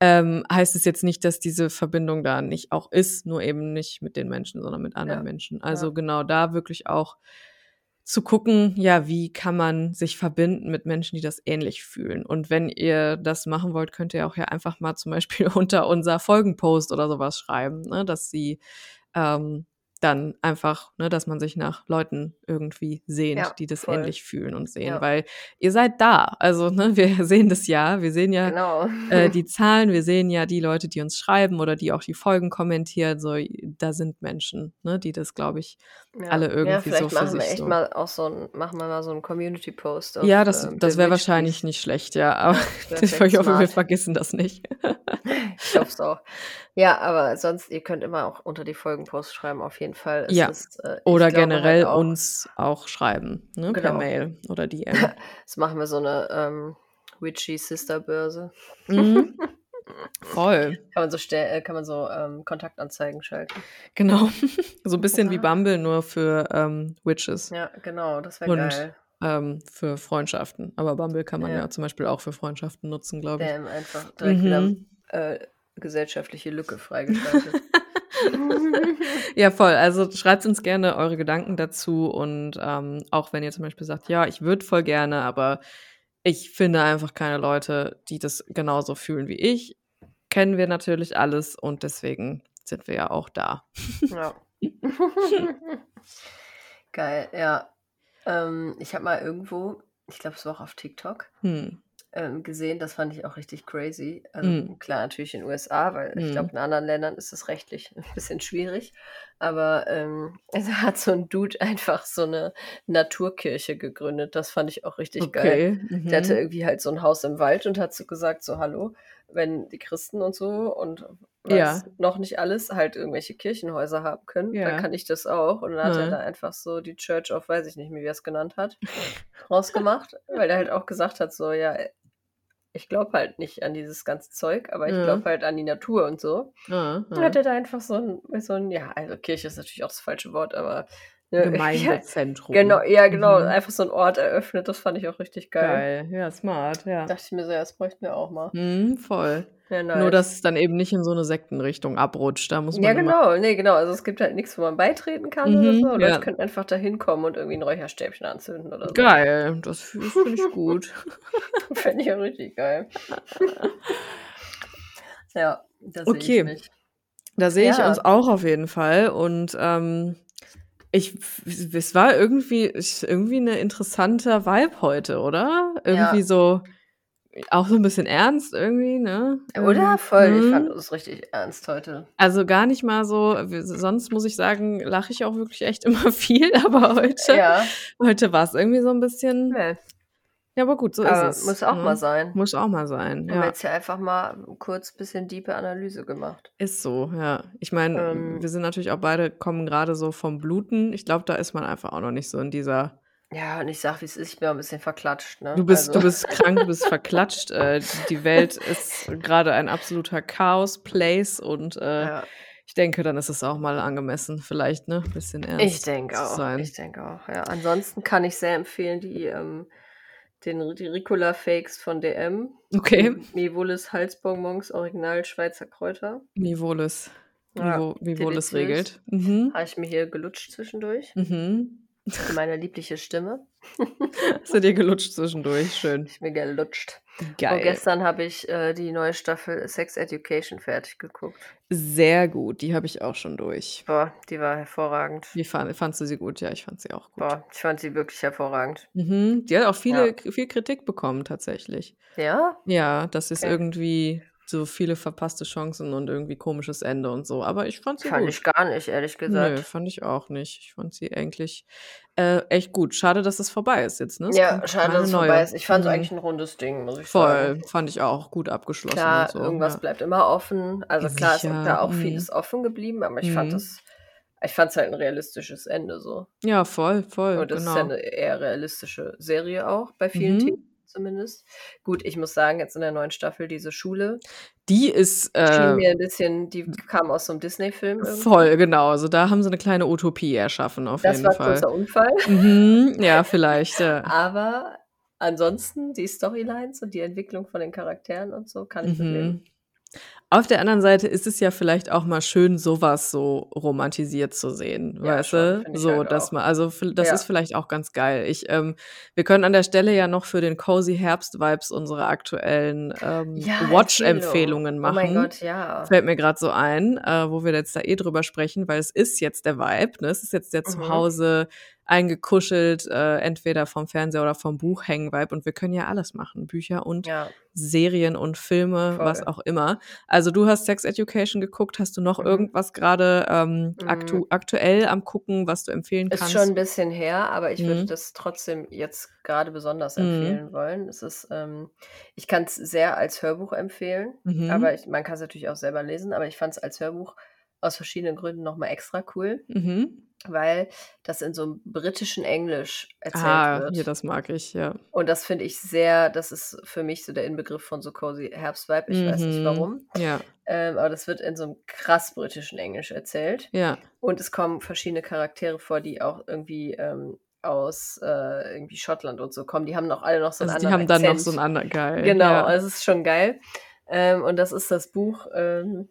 ähm, heißt es jetzt nicht, dass diese Verbindung da nicht auch ist, nur eben nicht mit den Menschen, sondern mit anderen Ja, Menschen. Also genau da wirklich auch zu gucken, ja, wie kann man sich verbinden mit Menschen, die das ähnlich fühlen. Und wenn ihr das machen wollt, könnt ihr auch ja einfach mal zum Beispiel unter unser Folgenpost oder sowas schreiben, ne, dass sie ähm, dann einfach, ne, dass man sich nach Leuten irgendwie sehnt, Ja, die das voll. ähnlich fühlen und sehen, Ja. weil ihr seid da. Also, ne, wir sehen das ja. Wir sehen ja Genau. äh, die Zahlen, wir sehen ja die Leute, die uns schreiben oder die auch die Folgen kommentieren. So, da sind Menschen, ne, die das, glaube ich, Ja. alle Ja, irgendwie so vielleicht für machen wir echt so. mal auch so 'n machen wir mal so 'n Community-Post Ja, das ähm, das wäre wahrscheinlich nicht schlecht, ja, aber ich hoffe, wir vergessen das nicht. Ich hoffe es auch. Ja, aber sonst ihr könnt immer auch unter die Folgenposts schreiben, auf jeden Fall. Es Ja. ist, äh Oder glaube halt generell auch uns auch schreiben, ne, per Genau. Mail oder DM. Jetzt machen wir so 'ne, ähm, Witchy Sister-Börse. Mhm. Voll. Kann man so stell äh, kann man so, ähm, Kontaktanzeigen schalten. Genau. So 'n bisschen wie Ja. Bumble, nur für, ähm, Witches. Ja, genau, das wäre geil. ähm, für Freundschaften. Aber Bumble kann man ja Ja. zum Beispiel auch für Freundschaften nutzen, glaube ich. Damn, einfach direkt wieder, Mhm. äh, gesellschaftliche Lücke freigeschaltet. Ja, voll. Also, schreibt uns gerne eure Gedanken dazu und, ähm, auch wenn ihr zum Beispiel sagt: „Ja, ich würde voll gerne, aber ich finde einfach keine Leute, die das genauso fühlen wie ich“, kennen wir natürlich alles und deswegen sind wir ja auch da. Ja. Geil, ja. Ähm, ich habe mal irgendwo, ich glaube, es war auch auf TikTok, Mhm. ähm, gesehen, das fand ich auch richtig crazy. Also, Mhm. klar, natürlich in USA, weil ich glaube, Mhm. in anderen Ländern ist es rechtlich 'n bisschen schwierig. Aber, ähm, da hat so 'n Dude einfach so 'ne Naturkirche gegründet. Das fand ich auch richtig geil. Okay, Der hatte mhm. irgendwie halt so 'n Haus im Wald und hat so gesagt, so: „Hallo, wenn die Christen und so und Ja. was noch nicht alles halt irgendwelche Kirchenhäuser haben können, dann Ja. kann ich das auch.“ Und dann hat er Mhm. da einfach so die Church of weiß ich nicht mehr, wie er's genannt hat, draus gemacht, weil der halt auch gesagt hat, so: „Ja, ich glaube halt nicht an dieses ganze Zeug, aber ich Mhm. glaube halt an die Natur und so.“ Ah, Dann hat er da einfach so 'n so 'n ja, also Kirche ist natürlich auch das falsche Wort, aber, ne, ja, Gemeindezentrum. genau, ja, genau, Mhm. einfach so 'n Ort eröffnet. Das fand ich auch richtig geil. Geil, ja, smart, ja. Dachte ich mir so: „Ja, das bräuchten wir auch mal.“ Mhm, voll. Ja, Nur, nice. dass es dann eben nicht in so 'ne Sektenrichtung abrutscht. Da muss Ja, man immer genau. Ne, genau. Also, es gibt halt nix, wo man beitreten kann oder so. Mhm, Leute ja. können einfach da hinkommen und irgendwie 'n Räucherstäbchen anzünden oder so. Geil, das das finde ich gut. Fände ich auch richtig geil. Ja, da sehe ich Okay. mich. Da sehe ich Ja. uns auch auf jeden Fall und, ähm, ich es war irgendwie irgendwie 'ne interessanter Vibe heute, oder? Irgendwie Ja. so auch so 'n bisschen ernst irgendwie, ne? Oder? Ähm, Voll. Ich fand mhm. es richtig ernst heute. Also, gar nicht mal so sonst muss ich sagen, lache ich auch wirklich echt immer viel, aber heute Ja. heute war's irgendwie so 'n bisschen Ne. Ja, aber gut, so ist Aber es, muss auch mal ne? sein. Muss auch mal sein, Haben wir ja. jetzt hier einfach mal kurz bisschen diepe Analyse gemacht. Ist so, ja. Ich meine, Ähm wir sind natürlich auch beide kommen grade so vom Bluten. Ich glaube, da ist man einfach auch noch nicht so in dieser Ja, und ich sage, wie's ist, ich bin auch 'n bisschen verklatscht, ne? Du bist Also du bist krank, du bist verklatscht. Äh, die Welt ist grade ein absoluter Chaos-Place und, äh, Ja. ich denke, dann ist es auch mal angemessen, vielleicht, ne, bisschen Ich ernst denke zu auch. sein. Ich denke auch, ja. Ansonsten kann ich sehr empfehlen, die, ähm den Ricola-Fakes von DM. Okay. M Mivolis Halsbonbons, Original Schweizer Kräuter. Mivolis. Ja, Mivo Mivolis deliziös. regelt. Mhm. Habe ich mir hier gelutscht zwischendurch. Mhm. Meine liebliche Stimme. Hast du dir gelutscht zwischendurch, schön. Ich mir gelutscht. Und Geil. gestern habe ich, äh, die neue Staffel Sex Education fertig geguckt. Sehr gut, die habe ich auch schon durch. Boah, die war hervorragend. Wie fan fandst du sie gut? Ja, ich fand sie auch gut. Boah, ich fand sie wirklich hervorragend. Mhm. Die hat auch viele Ja. viel Kritik bekommen tatsächlich. Ja? Ja, das ist Okay. irgendwie so viele verpasste Chancen und irgendwie komisches Ende und so, aber ich fand sie Fand gut. ich gar nicht, ehrlich Nö, gesagt. fand ich auch nicht. Ich fand sie eigentlich, äh, echt gut. Schade, dass es vorbei ist jetzt, ne? Es Ja, schade, dass es vorbei neue. ist. Ich fand's Mhm. eigentlich 'n rundes Ding, muss ich sagen. Voll, fand ich auch gut abgeschlossen Klar, so, irgendwas ja. bleibt immer offen. Also, klar ist Sicher, da auch mhm. vieles offen geblieben, aber ich fand Mhm. das ich fand's halt 'n realistisches Ende so. Ja, voll, voll, Und das ist ja genau. 'ne eher realistische Serie auch bei vielen Mhm. Themen zumindest. Gut, ich muss sagen, jetzt in der neuen Staffel diese Schule Die ist, schien äh mir 'n bisschen die kam aus so 'nem Disney-Film. Voll, genau. Also, da haben sie 'ne kleine Utopie erschaffen auf Das jeden war Fall. großer Unfall. Mhm, ja, vielleicht, ja. Aber ansonsten die Storylines und die Entwicklung von den Charakteren und so kann ich mit leben. Auf der anderen Seite ist es ja vielleicht auch mal schön, sowas so romantisiert zu sehen, Ja, weißt schon, du? So, halt dass auch. man also das Ja. ist vielleicht auch ganz geil. Ich, ähm wir können an der Stelle ja noch für den Cozy Herbst Vibes unsere aktuellen, ähm, Ja, Watch-Empfehlungen Empfehlung. Oh mein machen. Gott, ja. Fällt mir grad so ein, äh, wo wir jetzt da eh drüber sprechen, weil es ist jetzt der Vibe, ne? Es ist jetzt der Mhm. zu Hause eingekuschelt, äh, entweder vom Fernseher oder vom Buch hängen Vibe und wir können ja alles machen, Bücher und Ja. Serien und Filme, was Voll. auch immer. Also, du hast Sex Education geguckt. Hast du noch Mhm. irgendwas grade, ähm, aktu Hm. aktuell am Gucken, was du empfehlen Ist kannst? schon 'n bisschen her, aber ich würde Mhm. das trotzdem jetzt grade besonders Mhm. empfehlen wollen. Es ist, ähm ich kann's sehr als Hörbuch empfehlen, aber Mhm. ich man kann's natürlich auch selber lesen, aber ich fand's als Hörbuch aus verschiedenen Gründen noch mal extra cool, Mhm. weil das in so 'nem britischen Englisch erzählt Ah, ja, wird. das mag ich, ja. Und das finde ich sehr das ist für mich so der Inbegriff von so Cozy Herbst-Vibe. Ich weiß nicht Mhm. warum. Ja. Ähm, aber das wird in so 'nem krass britischen Englisch erzählt. Ja. Und es kommen verschiedene Charaktere vor, die auch irgendwie, ähm, aus, äh, irgendwie Schottland und so kommen. Die haben auch alle noch so 'n Also, die anderen haben dann noch Akzent. so 'n ander geil, Genau, ja. also, es ist schon geil. Ähm, und das ist das Buch, ähm,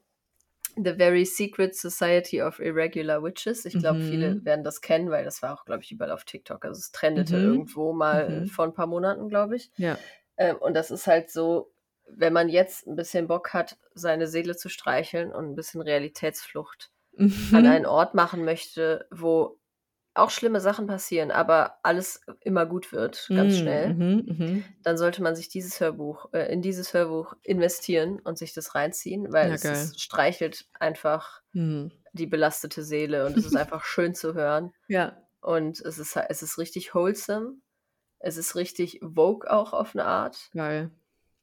„The Very Secret Society of Irregular Witches“. Ich glaube, viele Mhm. werden das kennen, weil das war auch, glaube ich, überall auf TikTok. Also, es trendete Mhm. irgendwo mal Mhm. vor 'n paar Monaten, glaube ich. Ja. Ähm, und das ist halt so, wenn man jetzt 'n bisschen Bock hat, seine Seele zu streicheln und 'n bisschen Realitätsflucht an Mhm. einen Ort machen möchte, wo auch schlimme Sachen passieren, aber alles immer gut wird, ganz Hm, schnell, mhm, mhm. dann sollte man sich dieses Hörbuch äh, in dieses Hörbuch investieren und sich das reinziehen, weil Ja, es ist streichelt einfach Mhm. die belastete Seele und es ist einfach schön zu hören. Ja. Und es ist es ist richtig wholesome. Es ist richtig Vogue auch auf 'ne Art. Geil.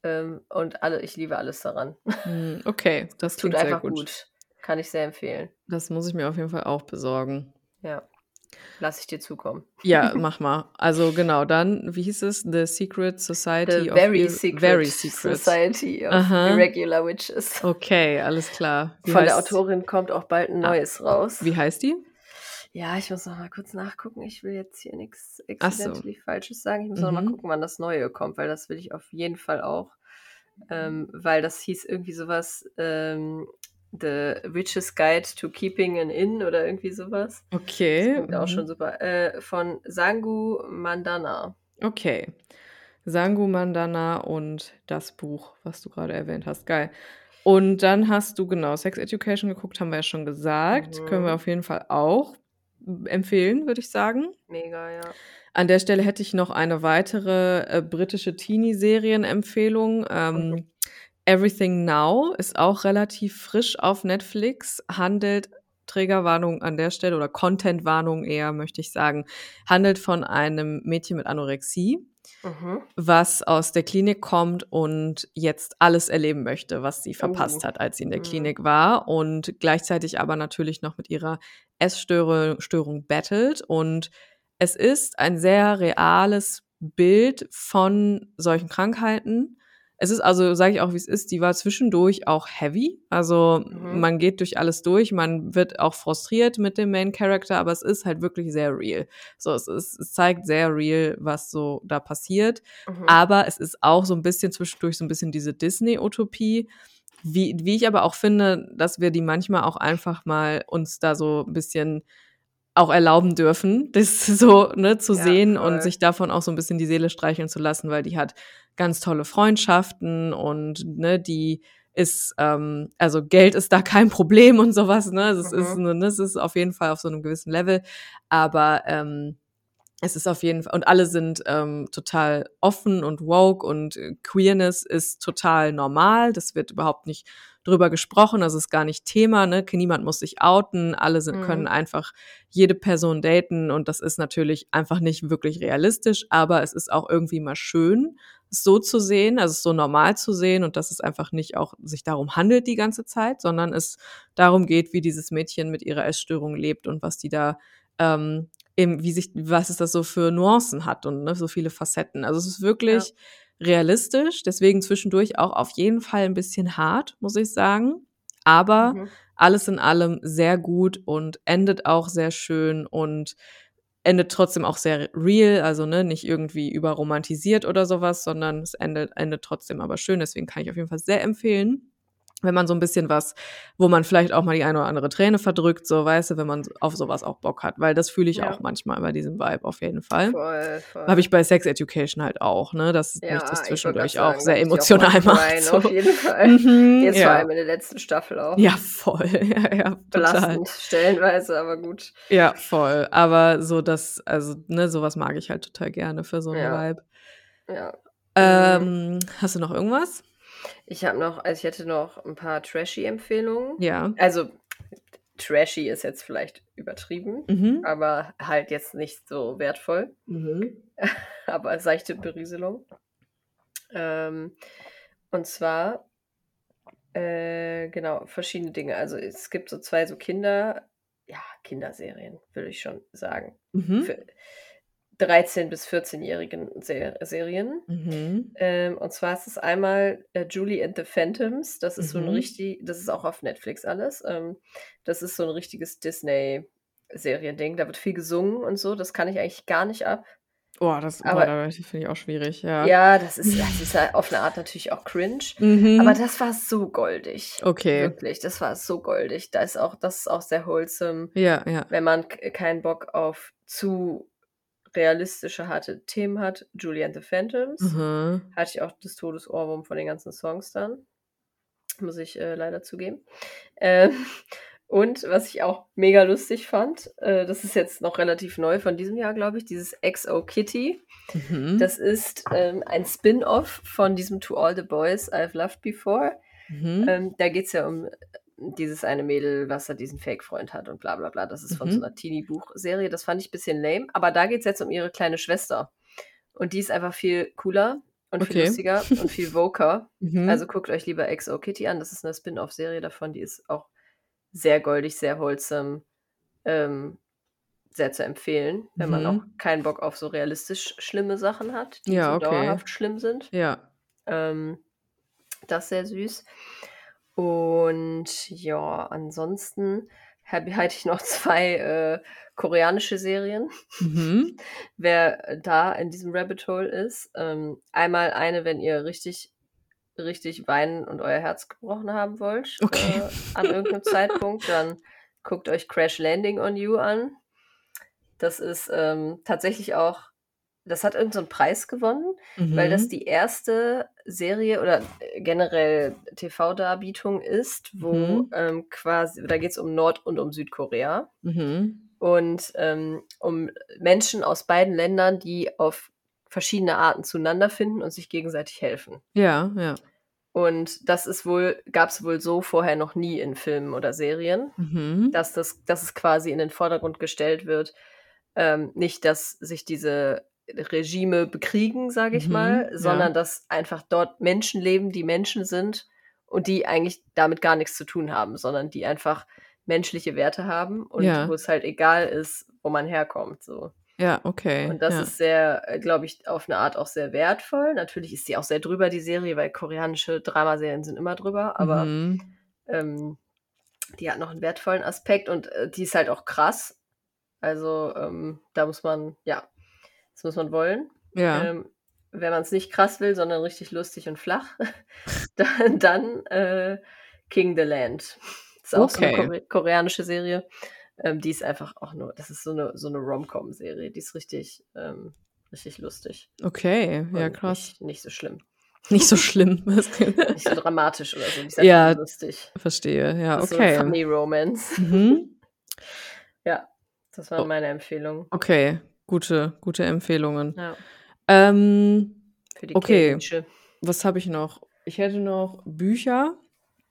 Ähm, und alle ich liebe alles daran. Hm, okay, das Tut einfach gut. gut. Kann ich sehr empfehlen. Das muss ich mir auf jeden Fall auch besorgen. Ja. Lasse ich dir zukommen. Ja, mach mal. Also, genau, dann wie hieß es? „The Secret Society „The of Very Ir Secret Very Secret“. Society of Aha. Irregular Witches. Okay, alles klar. Wie Von der Autorin kommt auch bald 'n Ah. neues raus. Wie heißt die? Ja, ich muss noch mal kurz nachgucken. Ich will jetzt hier nix Ach so. accidentally Falsches sagen. Ich muss noch mal Mhm. gucken, wann das Neue kommt, weil das will ich auf jeden Fall auch. Ähm, weil das hieß irgendwie so was, ähm, „The Witch's Guide to Keeping an Inn“ oder irgendwie so was. Das Okay, klingt auch schon mhm. super. Äh, von Sangu Mandana. Okay. Sangu Mandana und das Buch, was du grade erwähnt hast. Geil. Und dann hast du genau, Sex Education geguckt, haben wir ja schon gesagt. Können wir Mhm. auf jeden Fall auch empfehlen, würde ich sagen. Mega, ja. An der Stelle hätte ich noch eine weitere, äh, britische Teenie-Serienempfehlung. Mhm. „Everything Now“ ist auch relativ frisch auf Netflix, handelt Triggerwarnung an der Stelle oder Contentwarnung eher, möchte ich sagen, handelt von einem Mädchen mit Anorexie, Mhm. was aus der Klinik kommt und jetzt alles erleben möchte, was sie verpasst Oh. hat, als sie in der Mhm. Klinik war und gleichzeitig aber natürlich noch mit ihrer Essstörung Störung battelt. Und es ist ein sehr reales Bild von solchen Krankheiten. Es ist also, sage ich auch, wie es ist, die war zwischendurch auch heavy. Also, Mhm. man geht durch alles durch, man wird auch frustriert mit dem Main Character, aber es ist halt wirklich sehr real. So, es ist es zeigt sehr real, was so da passiert. Mhm. Aber es ist auch so 'n bisschen zwischendurch so 'n bisschen diese Disney-Utopie, wie wie ich aber auch finde, dass wir die manchmal auch einfach mal uns da so 'n bisschen auch erlauben dürfen, das so, ne, zu Ja, sehen und voll. sich davon auch so 'n bisschen die Seele streicheln zu lassen, weil die hat ganz tolle Freundschaften und, ne, die ist, ähm also, Geld ist da kein Problem und so was, ne? Also, es ist Mhm. ne, es ist auf jeden Fall auf so 'nem gewissen Level, aber, ähm, es ist auf jeden Fa und alle sind, ähm, total offen und woke und, äh, Queerness ist total normal. Das wird überhaupt nicht drüber gesprochen, das ist gar nicht Thema, ne? Niemand muss sich outen, alle sind können Mhm. einfach jede Person daten und das ist natürlich einfach nicht wirklich realistisch, aber es ist auch irgendwie mal schön, es so zu sehen, also, es so normal zu sehen und dass es einfach nicht auch sich darum handelt die ganze Zeit, sondern es darum geht, wie dieses Mädchen mit ihrer Essstörung lebt und was die da, ähm, eben wie sich was es da so für Nuancen hat und, ne, so viele Facetten. Also, es ist Ja. Realistisch, deswegen zwischendurch auch auf jeden Fall 'n bisschen hart, muss ich sagen, aber Mhm. alles in allem sehr gut und endet auch sehr schön und endet trotzdem auch sehr real, also, ne, nicht irgendwie überromantisiert oder so was, sondern es endet endet trotzdem aber schön. Deswegen kann ich auf jeden Fall sehr empfehlen. Wenn man so ein bisschen was, wo man vielleicht auch mal die eine oder andere Träne verdrückt, so weißt du, wenn man auf sowas auch Bock hat, weil das fühle ich Ja. auch manchmal bei diesem Vibe auf jeden Fall. Voll, voll. Habe ich bei Sex Education halt auch, ne, dass ja, mich das zwischendurch sagen, auch sehr auch emotional mal macht. rein, So. Auf jeden Fall. Mhm, Jetzt vor ja. allem in der letzten Staffel auch. ja, voll. Ja, ja, total. Belastend, stellenweise, aber gut. Ja, voll. Aber so das, also, ne, sowas mag ich halt total gerne für so einen. Vibe. Ja. Ähm, hast du noch irgendwas? Ich habe noch, also ich hätte noch ein paar Trashy-Empfehlungen. Ja. Also, trashy ist jetzt vielleicht übertrieben, Mhm. aber halt jetzt nicht so wertvoll. Mhm. aber seichte Berieselung. Ähm, und zwar, äh, genau, verschiedene Dinge. Also es gibt so zwei so Kinder, ja, Kinderserien, würde ich schon sagen. Mhm. Für 13- bis 14-jährigen Ser Serien. Mhm. Ähm, und zwar ist es einmal äh, Julie and the Phantoms. Das ist so ein Mhm. richtig, das ist auch auf Netflix alles. Ähm, das ist so ein richtiges Disney-Seriending. Da wird viel gesungen und so. Das kann ich eigentlich gar nicht ab. Oh, das Aber- finde ich auch schwierig, ja. Ja, das ist, das ist ja auf eine Art natürlich auch cringe. Mhm. Aber das war so goldig. okay. Wirklich, das war so goldig. Da ist auch, das ist auch sehr wholesome, Ja, ja. wenn man keinen Bock auf zu realistische, harte Themen hat. Julie and the Phantoms. Mhm. Hatte ich auch das Todesohrwurm von den ganzen Songs dann. Muss ich äh, leider zugeben. Ähm, und was ich auch mega lustig fand, äh, das ist jetzt noch relativ neu von diesem Jahr, glaube ich, dieses XO Kitty. Mhm. Das ist ähm, ein Spin-off von diesem To All the Boys I've Loved Before. mhm. Ähm, da geht es ja um dieses eine Mädel, was da diesen Fake-Freund hat und bla bla bla. Das ist von Mhm. so einer Teenie-Buchserie. Das fand ich ein bisschen lame. Aber da geht es jetzt um ihre kleine Schwester. Und die ist einfach viel cooler und viel Okay. lustiger und viel voker. Mhm. Also guckt euch lieber XO Kitty an. Das ist eine Spin-off-Serie davon. Die ist auch sehr goldig, sehr wholesome. Ähm, sehr zu empfehlen, wenn man Mhm. auch keinen Bock auf so realistisch schlimme Sachen hat, die Ja, so okay. dauerhaft schlimm sind. ja. Ähm, das ist sehr süß. Und ja, ansonsten habe halte ich noch zwei äh, koreanische Serien. Mhm. Wer da in diesem Rabbit Hole ist, ähm, einmal eine, wenn ihr richtig, richtig weinen und euer Herz gebrochen haben wollt Okay. äh, an irgendeinem Zeitpunkt, dann guckt euch Crash Landing on You an. Das ist ähm, tatsächlich auch, das hat irgendeinen so Preis gewonnen weil das Mhm. die erste Serie oder äh, generell TV-Darbietung ist, wo Mhm. ähm, quasi, da geht es um Nord- und um Südkorea Mhm. und ähm, um Menschen aus beiden Ländern, die auf verschiedene Arten zueinander finden und sich gegenseitig helfen. Ja, ja. Und das ist wohl, gab es wohl so vorher noch nie in Filmen oder Serien, Mhm. dass das, dass es quasi in den Vordergrund gestellt wird. Ähm, nicht, dass sich diese Regime bekriegen, sage ich Mhm, mal, ja. sondern dass einfach dort Menschen leben, die Menschen sind und die eigentlich damit gar nichts zu tun haben, sondern die einfach menschliche Werte haben und Ja. wo es halt egal ist, wo man herkommt. So. Ja, okay. Und das ja. ist sehr, glaube ich, auf eine Art auch sehr wertvoll. Natürlich ist sie auch sehr drüber, die Serie, weil koreanische Dramaserien sind immer drüber, aber Mhm. ähm, die hat noch einen wertvollen Aspekt und äh, die ist halt auch krass. Also ähm, da muss man, ja, das muss man wollen. Ja. Ähm, wenn man es nicht krass will, sondern richtig lustig und flach, dann, dann äh, King the Land. Das ist auch so eine Okay. Kore koreanische Serie. Ähm, die ist einfach auch nur, das ist so eine, so eine Rom-Com-Serie. Die ist richtig, ähm, richtig lustig. Okay, ja, und krass. Nicht, nicht so schlimm. Nicht so schlimm. Nicht so dramatisch oder so. Die ist Ja, lustig. Verstehe, ja, ist so eine okay. funny Romance. Mhm. Ja, das waren Oh. meine Empfehlungen. Okay, gute, gute Empfehlungen. Ja, Ähm, für die Okay. K-Nische. was habe ich noch? Ich hätte noch Bücher.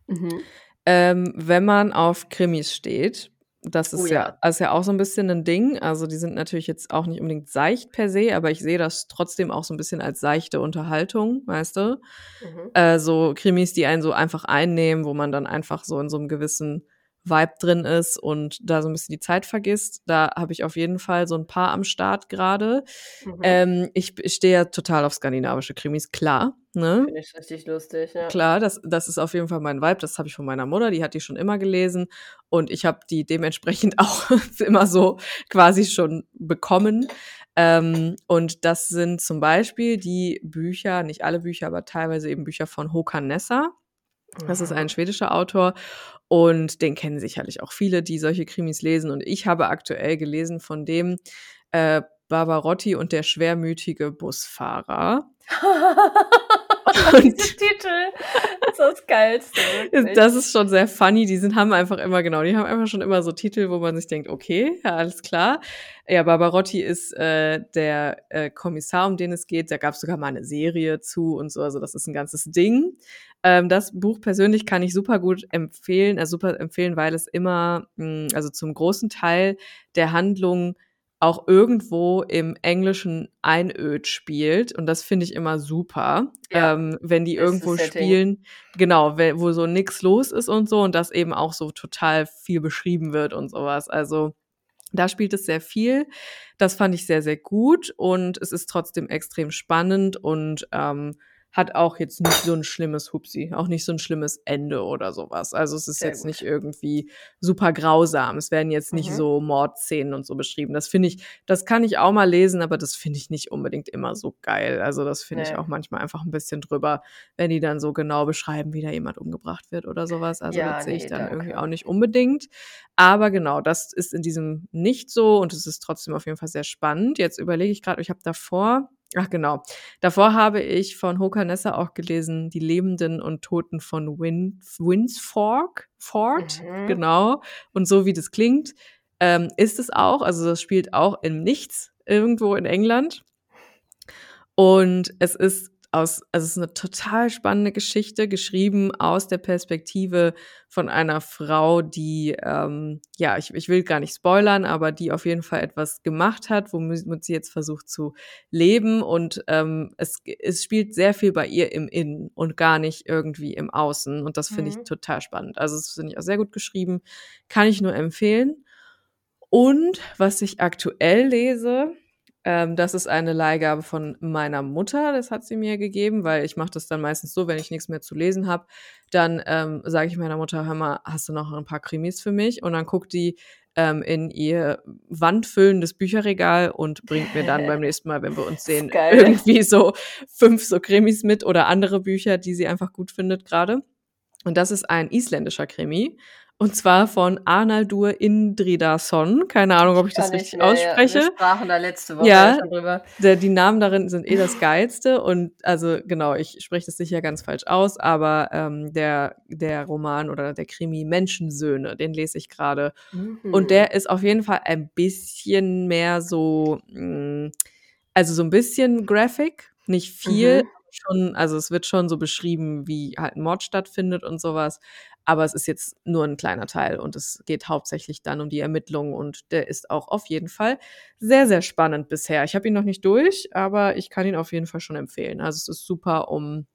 Mhm. Ähm, wenn man auf Krimis steht, das ist Oh ja. ja. das ist ja auch so ein bisschen ein Ding. Also die sind natürlich jetzt auch nicht unbedingt seicht per se, aber ich sehe das trotzdem auch so ein bisschen als seichte Unterhaltung, weißt du? Mhm. Äh, so Krimis, die einen so einfach einnehmen, wo man dann einfach so in so einem gewissen Vibe drin ist und da so ein bisschen die Zeit vergisst. Da habe ich auf jeden Fall so ein paar am Start gerade. Mhm. Ähm, ich ich stehe ja total auf skandinavische Krimis, klar. Ne? Finde ich richtig lustig, ja. Klar, das, das ist auf jeden Fall mein Vibe. Das habe ich von meiner Mutter, die hat die schon immer gelesen. Und ich habe die dementsprechend auch immer so quasi schon bekommen. Ähm, und das sind zum Beispiel die Bücher, nicht alle Bücher, aber teilweise eben Bücher von Håkan Nesser. Das ist Mhm. ein schwedischer Autor und den kennen sicherlich auch viele, die solche Krimis lesen. Und ich habe aktuell gelesen von dem äh, Barbarotti und der schwermütige Busfahrer. Diese Titel ist das Geilste. wirklich. Das ist schon sehr funny. Die sind, haben einfach immer, genau, die haben einfach schon immer so Titel, wo man sich denkt, okay, ja, alles klar. Ja, Barbarotti ist äh, der äh, Kommissar, um den es geht. Da gab es sogar mal eine Serie zu und so. Also das ist ein ganzes Ding. Ähm, das Buch persönlich kann ich super gut empfehlen, also super empfehlen, weil es immer, mh, also zum großen Teil der Handlung auch irgendwo im Englischen einöd spielt. Und das finde ich immer super, Ja, ähm, wenn die irgendwo spielen, genau, wo so nix los ist und so und das eben auch so total viel beschrieben wird und sowas. Also da spielt es sehr viel. Das fand ich sehr, sehr gut und es ist trotzdem extrem spannend und ähm, hat auch jetzt nicht so ein schlimmes Hupsi, auch nicht so ein schlimmes Ende oder sowas. Also es ist Sehr jetzt gut. nicht irgendwie super grausam. Es werden jetzt nicht Mhm. so Mordszenen und so beschrieben. Das finde ich, das kann ich auch mal lesen, aber das finde ich nicht unbedingt immer so geil. Also das finde ich Nee. auch manchmal einfach ein bisschen drüber, wenn die dann so genau beschreiben, wie da jemand umgebracht wird oder sowas. Also Ja, das sehe ich nee, dann irgendwie danke. auch nicht unbedingt. Aber genau, das ist in diesem nicht so und es ist trotzdem auf jeden Fall sehr spannend. Jetzt überlege ich gerade, ich habe davor, ach genau, davor habe ich von Hoka Nessa auch gelesen, Die Lebenden und Toten von Win Winsfork, Fort, Mhm. genau. Und so wie das klingt, ähm, ist es auch. Also das spielt auch im Nichts irgendwo in England. Und es ist aus, also es ist eine total spannende Geschichte, geschrieben aus der Perspektive von einer Frau, die, ähm, ja, ich, ich will gar nicht spoilern, aber die auf jeden Fall etwas gemacht hat, womit sie jetzt versucht zu leben. Und ähm, es, es spielt sehr viel bei ihr im Innen und gar nicht irgendwie im Außen. Und das finde ich Mhm. total spannend. Also das finde ich auch sehr gut geschrieben. Kann ich nur empfehlen. Und was ich aktuell lese, ähm, das ist eine Leihgabe von meiner Mutter. Das hat sie mir gegeben, weil ich mache das dann meistens so, wenn ich nichts mehr zu lesen habe, dann ähm, sage ich meiner Mutter, hör mal, hast du noch ein paar Krimis für mich? Und dann guckt die ähm, in ihr wandfüllendes Bücherregal und bringt mir dann beim nächsten Mal, wenn wir uns sehen, irgendwie so fünf so Krimis mit oder andere Bücher, die sie einfach gut findet gerade. Und das ist ein isländischer Krimi. Und zwar von Arnaldur Indridason. Keine Ahnung, ob ich das richtig ich mehr, Ja. ausspreche. Wir sprachen da letzte Woche Ja. ja. schon drüber. Der, die Namen darin sind eh das Geilste und also genau, ich spreche das sicher ganz falsch aus, aber ähm, der, der Roman oder der Krimi Menschensöhne, den lese ich gerade. Mhm. Und der ist auf jeden Fall ein bisschen mehr so, mh, also so ein bisschen graphic, nicht viel, Mhm. Schon, also es wird schon so beschrieben, wie halt ein Mord stattfindet und sowas. Aber es ist jetzt nur ein kleiner Teil und es geht hauptsächlich dann um die Ermittlungen und der ist auch auf jeden Fall sehr, sehr spannend bisher. Ich habe ihn noch nicht durch, aber ich kann ihn auf jeden Fall schon empfehlen. Also es ist super, um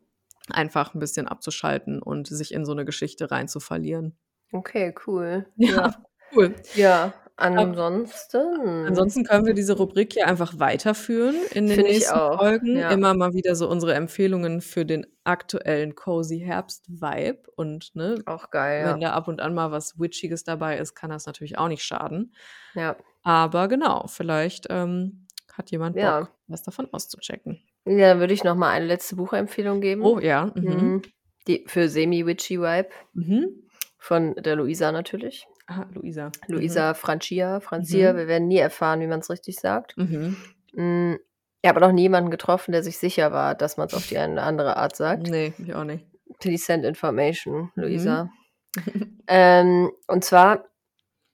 einfach ein bisschen abzuschalten und sich in so eine Geschichte reinzuverlieren. Okay, cool. Ja, Ja. cool. Ja, ansonsten. Ansonsten können wir diese Rubrik hier einfach weiterführen in den Finde ich nächsten auch, Folgen. ja. Immer mal wieder so unsere Empfehlungen für den aktuellen Cozy Herbst-Vibe. Und ne, Auch geil, wenn ja. da ab und an mal was Witchiges dabei ist, kann das natürlich auch nicht schaden. Ja. Aber genau, vielleicht ähm, hat jemand Bock, Ja. was davon auszuchecken. ja, dann würde ich noch mal eine letzte Buchempfehlung geben. Oh ja. Mhm. Mhm. Die für Semi-Witchy-Vibe Mhm. von der Luisa natürlich. Ah, Luisa. Luisa Francia, Francia. Mhm. Wir werden nie erfahren, wie man es richtig sagt. Mhm. Mm, Ich habe noch niemanden getroffen, der sich sicher war, dass man es auf die eine andere Art sagt. Nee, ich auch nicht. Please send information, Mhm. Luisa. Ähm, und zwar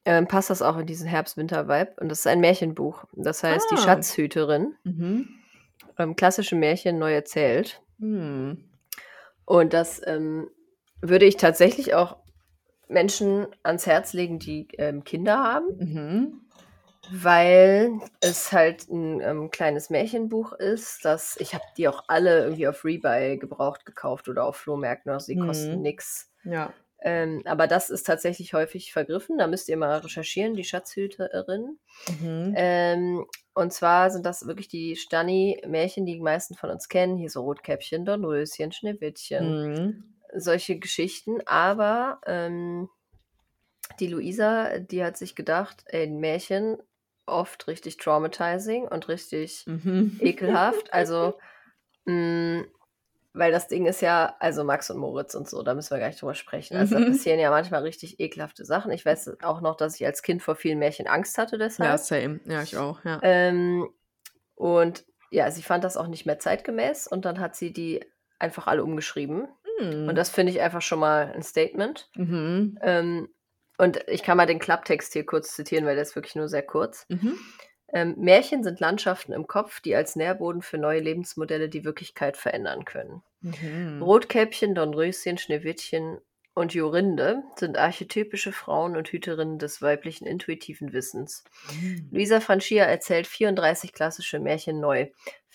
ähm, passt das auch in diesen Herbst-Winter-Vibe. Und das ist ein Märchenbuch. Das heißt Die Ah. Schatzhüterin. Mhm. Ähm, klassische Märchen neu erzählt. Hm. Und das ähm, würde ich tatsächlich auch Menschen ans Herz legen, die ähm, Kinder haben, Mhm. weil es halt ein ähm, kleines Märchenbuch ist, das ich habe die auch alle irgendwie auf Rebuy gebraucht gekauft oder auf Flohmärkten, also die kosten Mhm. nix. Ja. Ähm, aber das ist tatsächlich häufig vergriffen. Da müsst ihr mal recherchieren, die Schatzhüterin. Mhm. Ähm, und zwar sind das wirklich die Stani-Märchen, die die meisten von uns kennen. Hier so Rotkäppchen, Dornröschen, Schneewittchen, Mhm. Solche Geschichten. Aber ähm, die Luisa, die hat sich gedacht, ey, ein Märchen oft richtig traumatizing und richtig Mhm. ekelhaft. Also, mh, weil das Ding ist ja, also Max und Moritz und so, da müssen wir gar nicht drüber sprechen. Also da Mhm. passieren ja manchmal richtig ekelhafte Sachen. Ich weiß auch noch, dass ich als Kind vor vielen Märchen Angst hatte deshalb. Ja, same. Ja, ich auch, ja. Ähm, und ja, sie fand das auch nicht mehr zeitgemäß und dann hat sie die einfach alle umgeschrieben. Hm. Und das finde ich einfach schon mal ein Statement. Mhm. Ähm, und ich kann mal den Klapptext hier kurz zitieren, weil der ist wirklich nur sehr kurz. Mhm. Ähm, Märchen sind Landschaften im Kopf, die als Nährboden für neue Lebensmodelle die Wirklichkeit verändern können. Mhm. Rotkäppchen, Dornröschen, Schneewittchen und Jorinde sind archetypische Frauen und Hüterinnen des weiblichen intuitiven Wissens. Mhm. Luisa Francia erzählt 34 klassische Märchen neu.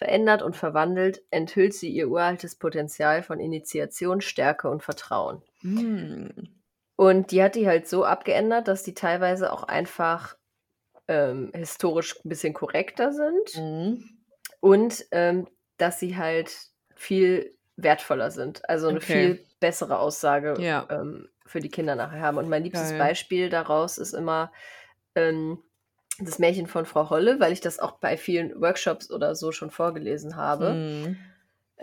Verändert und verwandelt enthüllt sie ihr uraltes Potenzial von Initiation, Stärke und Vertrauen. Mhm. Und die hat die halt so abgeändert, dass die teilweise auch einfach ähm, historisch ein bisschen korrekter sind Mhm. und ähm, dass sie halt viel wertvoller sind. Also eine Okay. viel bessere Aussage Ja. ähm, für die Kinder nachher haben. Und mein liebstes Geil. Beispiel daraus ist immer ähm, das Märchen von Frau Holle, weil ich das auch bei vielen Workshops oder so schon vorgelesen habe. Mhm.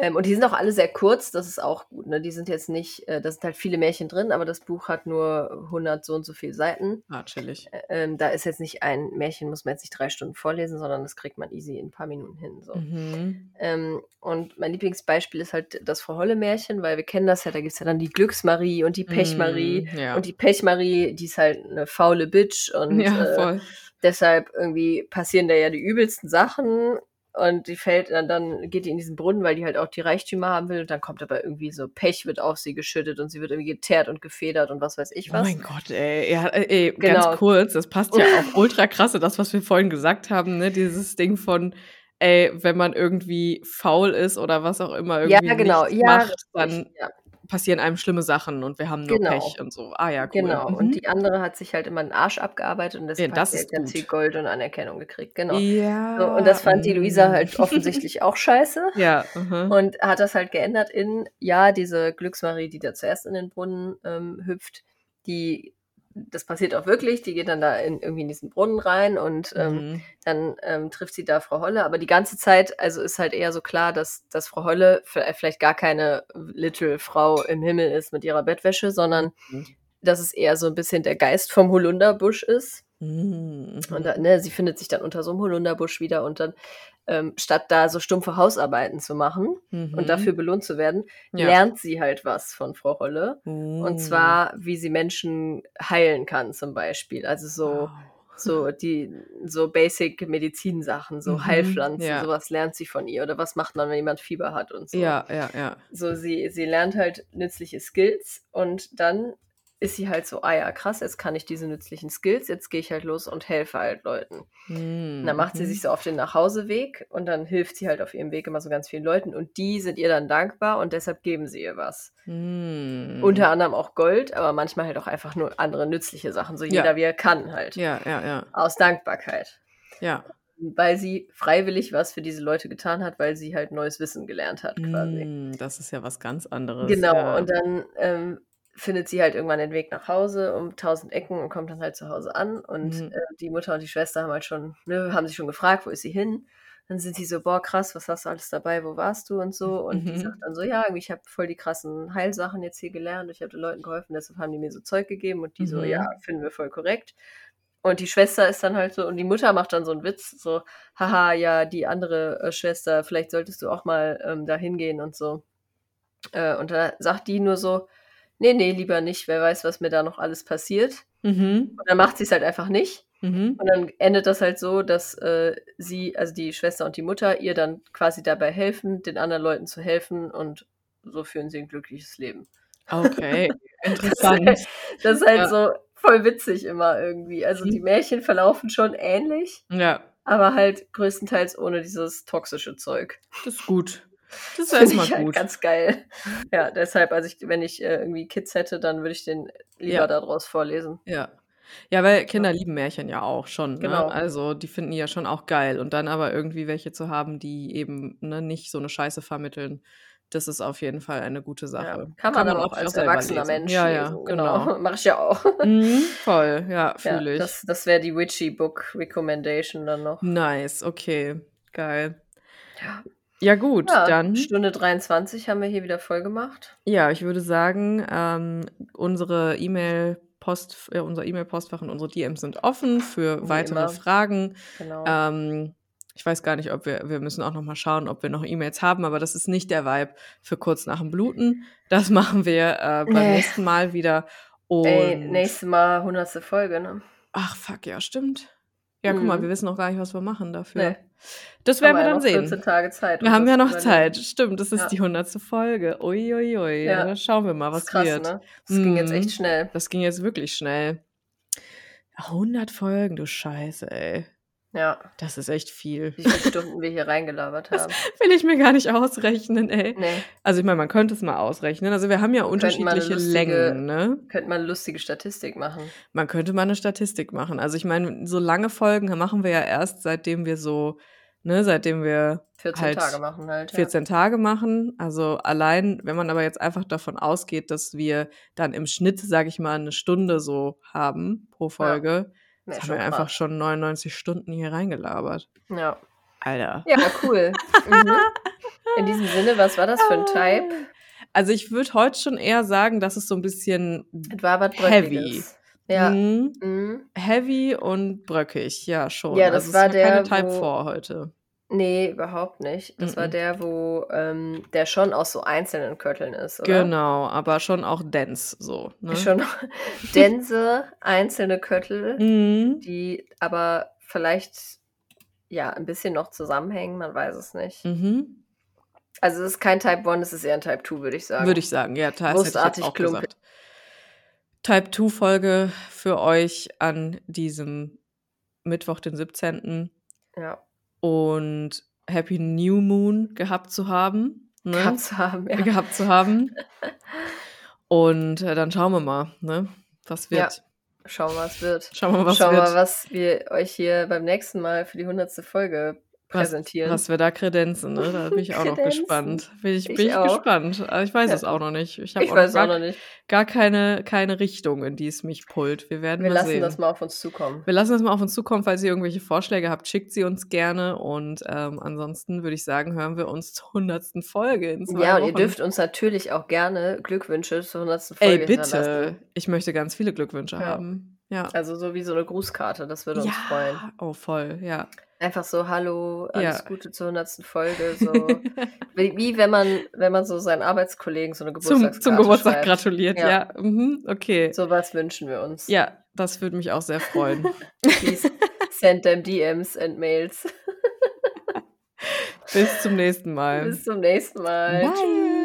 Ähm, und die sind auch alle sehr kurz, das ist auch gut. Ne? Die sind jetzt nicht, äh, da sind halt viele Märchen drin, aber das Buch hat nur 100 so und so viele Seiten. Ah, chillig. Ähm, da ist jetzt nicht ein Märchen, muss man jetzt nicht drei Stunden vorlesen, sondern das kriegt man easy in ein paar Minuten hin. So. Mhm. Ähm, und mein Lieblingsbeispiel ist halt das Frau Holle-Märchen, weil wir kennen das ja, da gibt es ja dann die Glücksmarie und die Pechmarie. Mhm. Ja. Und die Pechmarie, die ist halt eine faule Bitch und ja, äh, voll. Deshalb irgendwie passieren da ja die übelsten Sachen und die fällt dann, dann geht die in diesen Brunnen, weil die halt auch die Reichtümer haben will und dann kommt aber irgendwie so Pech wird auf sie geschüttet und sie wird irgendwie geteert und gefedert und was weiß ich Oh was. mein Gott, ey. Ja, äh, ey Genau. ganz kurz, das passt ja auch ultra krasse, das, was wir vorhin gesagt haben, ne? Dieses Ding von, ey, wenn man irgendwie faul ist oder was auch immer ja, irgendwie genau, nichts ja, macht, dann ja, passieren einem schlimme Sachen und wir haben nur Genau. Pech und so. Ah ja, cool. genau. Mhm. Und die andere hat sich halt immer den Arsch abgearbeitet und deshalb das hat sie ganz viel Gold und Anerkennung gekriegt. Genau. Ja. So, und das fand die Luisa mm. halt offensichtlich auch scheiße. Ja, mhm. Und hat das halt geändert in, ja, diese Glücksmarie, die da zuerst in den Brunnen ähm, hüpft, die, das passiert auch wirklich, die geht dann da in, irgendwie in diesen Brunnen rein und ähm, Mhm. dann ähm, trifft sie da Frau Holle. Aber die ganze Zeit, also ist halt eher so klar, dass, dass Frau Holle vielleicht gar keine Little Frau im Himmel ist mit ihrer Bettwäsche, sondern Mhm. dass es eher so ein bisschen der Geist vom Holunderbusch ist. Mhm. Und da, ne, sie findet sich dann unter so einem Holunderbusch wieder und dann, ähm, statt da so stumpfe Hausarbeiten zu machen Mhm. und dafür belohnt zu werden, ja. lernt sie halt was von Frau Holle. Mhm. Und zwar, wie sie Menschen heilen kann, zum Beispiel. Also so, Wow. so die, so basic Medizinsachen, so Mhm, Heilpflanzen, ja. sowas lernt sie von ihr. Oder was macht man, wenn jemand Fieber hat und so. Ja, ja, ja. So, sie, sie lernt halt nützliche Skills und dann ist sie halt so, ah ja, krass, jetzt kann ich diese nützlichen Skills, jetzt gehe ich halt los und helfe halt Leuten. Mhm. Und dann macht sie sich so auf den Nachhauseweg und dann hilft sie halt auf ihrem Weg immer so ganz vielen Leuten und die sind ihr dann dankbar und deshalb geben sie ihr was. Mhm. Unter anderem auch Gold, aber manchmal halt auch einfach nur andere nützliche Sachen, so Ja. jeder wie er kann halt. Ja, ja, ja. Aus Dankbarkeit. Ja. Weil sie freiwillig was für diese Leute getan hat, weil sie halt neues Wissen gelernt hat quasi. Mhm, Das ist ja was ganz anderes. Genau, ja. und dann ähm, findet sie halt irgendwann den Weg nach Hause um tausend Ecken und kommt dann halt zu Hause an. Und Mhm. äh, die Mutter und die Schwester haben halt schon, ne, haben sich schon gefragt, wo ist sie hin? Dann sind sie so, boah, krass, was hast du alles dabei, wo warst du und so. Und die Mhm. sagt dann so, ja, ich habe voll die krassen Heilsachen jetzt hier gelernt, ich habe den Leuten geholfen, deshalb haben die mir so Zeug gegeben und die so, Mhm. ja, finden wir voll korrekt. Und die Schwester ist dann halt so, und die Mutter macht dann so einen Witz, so, haha, ja, die andere äh, Schwester, vielleicht solltest du auch mal ähm, da hingehen und so. Äh, und da sagt die nur so, nee, nee, lieber nicht, wer weiß, was mir da noch alles passiert. Mhm. Und dann macht sie es halt einfach nicht. Mhm. Und dann endet das halt so, dass äh, sie, also die Schwester und die Mutter, ihr dann quasi dabei helfen, den anderen Leuten zu helfen und so führen sie ein glückliches Leben. Okay, Das ist interessant. halt, das ist halt Ja. so voll witzig immer irgendwie. Also die Märchen verlaufen schon ähnlich, Ja, aber halt größtenteils ohne dieses toxische Zeug. das ist gut. Das finde erstmal ich halt gut. ganz geil. Ja, deshalb, also ich, wenn ich äh, irgendwie Kids hätte, dann würde ich den lieber Ja. daraus vorlesen. Ja. Ja, weil Kinder lieben Märchen ja auch schon. Ne? Genau. Also die finden die ja schon auch geil. Und dann aber irgendwie welche zu haben, die eben ne, nicht so eine Scheiße vermitteln, das ist auf jeden Fall eine gute Ja, Sache. kann man aber auch als erwachsener lesen. Mensch Ja, ja, lesen. genau. Mache ich ja auch. Mhm, voll, ja, Ja, fühle ich. das das wäre die Witchy Book Recommendation dann noch. Nice, okay, geil. Ja. Ja gut, Ja, dann Stunde 23 haben wir hier wieder voll gemacht. Ja, ich würde sagen, ähm, unsere E-Mail-Post äh, unser E-Mail-Postfach und unsere DMs sind offen für Wie weitere immer. Fragen. Genau. Ähm, ich weiß gar nicht, ob wir wir müssen auch noch mal schauen, ob wir noch E-Mails haben, aber das ist nicht der Vibe für kurz nach dem Bluten. Das machen wir, äh, beim Ne. nächsten Mal wieder Ey, und nächstes Mal 100. Folge, ne? Ach fuck, ja, stimmt. Ja, guck mal, Mhm. wir wissen noch gar nicht, was wir machen dafür. Ne. Das werden wir dann sehen. 14 Tage Zeit, Wir haben das ja noch. Zeit. Stimmt, das ist Ja. die 100. Folge. Ui, ui. Ja. Schauen wir mal, Das was ist krass, wird. ne? Das ging jetzt echt Mhm. schnell. Das ging jetzt wirklich schnell. 100 Folgen, du Scheiße, ey. Ja. Das ist echt viel. Wie viele Stunden wir hier reingelabert Das haben. will ich mir gar nicht ausrechnen, ey. Ne. Also ich meine, man könnte es mal ausrechnen. Also wir haben ja unterschiedliche lustige Längen, ne? könnten wir 'ne lustige Statistik machen. Man könnte mal 'ne Statistik machen. Also ich meine, so lange Folgen machen wir ja erst, seitdem wir so ne, seitdem wir 14 halt Tage machen halt, ja. 14 Tage machen. Also allein, wenn man aber jetzt einfach davon ausgeht, dass wir dann im Schnitt, sage ich mal, 'ne Stunde so haben pro Ja. Folge, Ne, jetzt haben wir einfach schon 99 Stunden hier reingelabert. Ja. Alter. Ja, cool. Mhm. In diesem Sinne, was war das für 'n Type? Also, ich würde heute schon eher sagen, dass es so 'n bisschen heavy. Ja. Mhm. Mhm. Heavy und bröckig, ja schon. Ja, das also, war es war keine der, Type wo 4 heute. Ne, überhaupt nicht. Das war der, wo ähm, der schon aus so einzelnen Kötteln ist, oder? Genau, aber schon auch dense so, ne? Schon dense einzelne Köttel, Mhm. die aber vielleicht, ja, 'n bisschen noch zusammenhängen, man weiß es nicht. Mhm. Also, es ist kein Type 1, es ist eher 'n Type 2, würde ich sagen. Würde ich sagen, ja, das hätte ich jetzt Brustartig, auch klumpig. gesagt. Type 2 Folge für euch an diesem Mittwoch, den 17. Ja. Und Happy New Moon gehabt zu haben, ne? Gehabt zu haben, ja. Gehabt zu haben. Und, äh, dann schauen wir mal, ne, was Ja. wird. Schauen wir, was wird. Schauen wir was Schauen wir was wir euch hier beim nächsten Mal für die 100. Folge präsentieren. was wir da kredenzen, ne? Da bin ich auch noch gespannt. Bin ich bin Ich ich auch. gespannt. Ich weiß Ja. es auch noch nicht. Ich habe Ich auch weiß auch gar noch nicht. gar keine keine Richtung, in die es mich pullt. Wir werden Wir mal lassen sehen. das mal auf uns zukommen. Wir lassen das mal auf uns zukommen. Falls ihr irgendwelche Vorschläge habt, schickt sie uns gerne. Und, ähm, ansonsten würde ich sagen, hören wir uns zur 100. Folge in 2 Ja, und ihr Wochen. dürft uns natürlich auch gerne Glückwünsche zur 100. Ey, Folge bitte. hinterlassen. Ich möchte ganz viele Glückwünsche Ja. haben. Ja. Also, so wie so 'ne Grußkarte, das würde uns freuen. Ja, oh voll, ja. Einfach so: „Hallo, alles Ja. Gute zur 100. Folge“, so wie wie wenn man wenn man so seinen Arbeitskollegen so 'ne Zum zum Geburtstagskarte Geburtstag schreibt. gratuliert, Ja. ja. Mhm, okay. So was wünschen wir uns. Ja, das würde mich auch sehr freuen. Please send them DMs and Mails. Bis zum nächsten Mal. Bis zum nächsten Mal. Bye. Tschüss.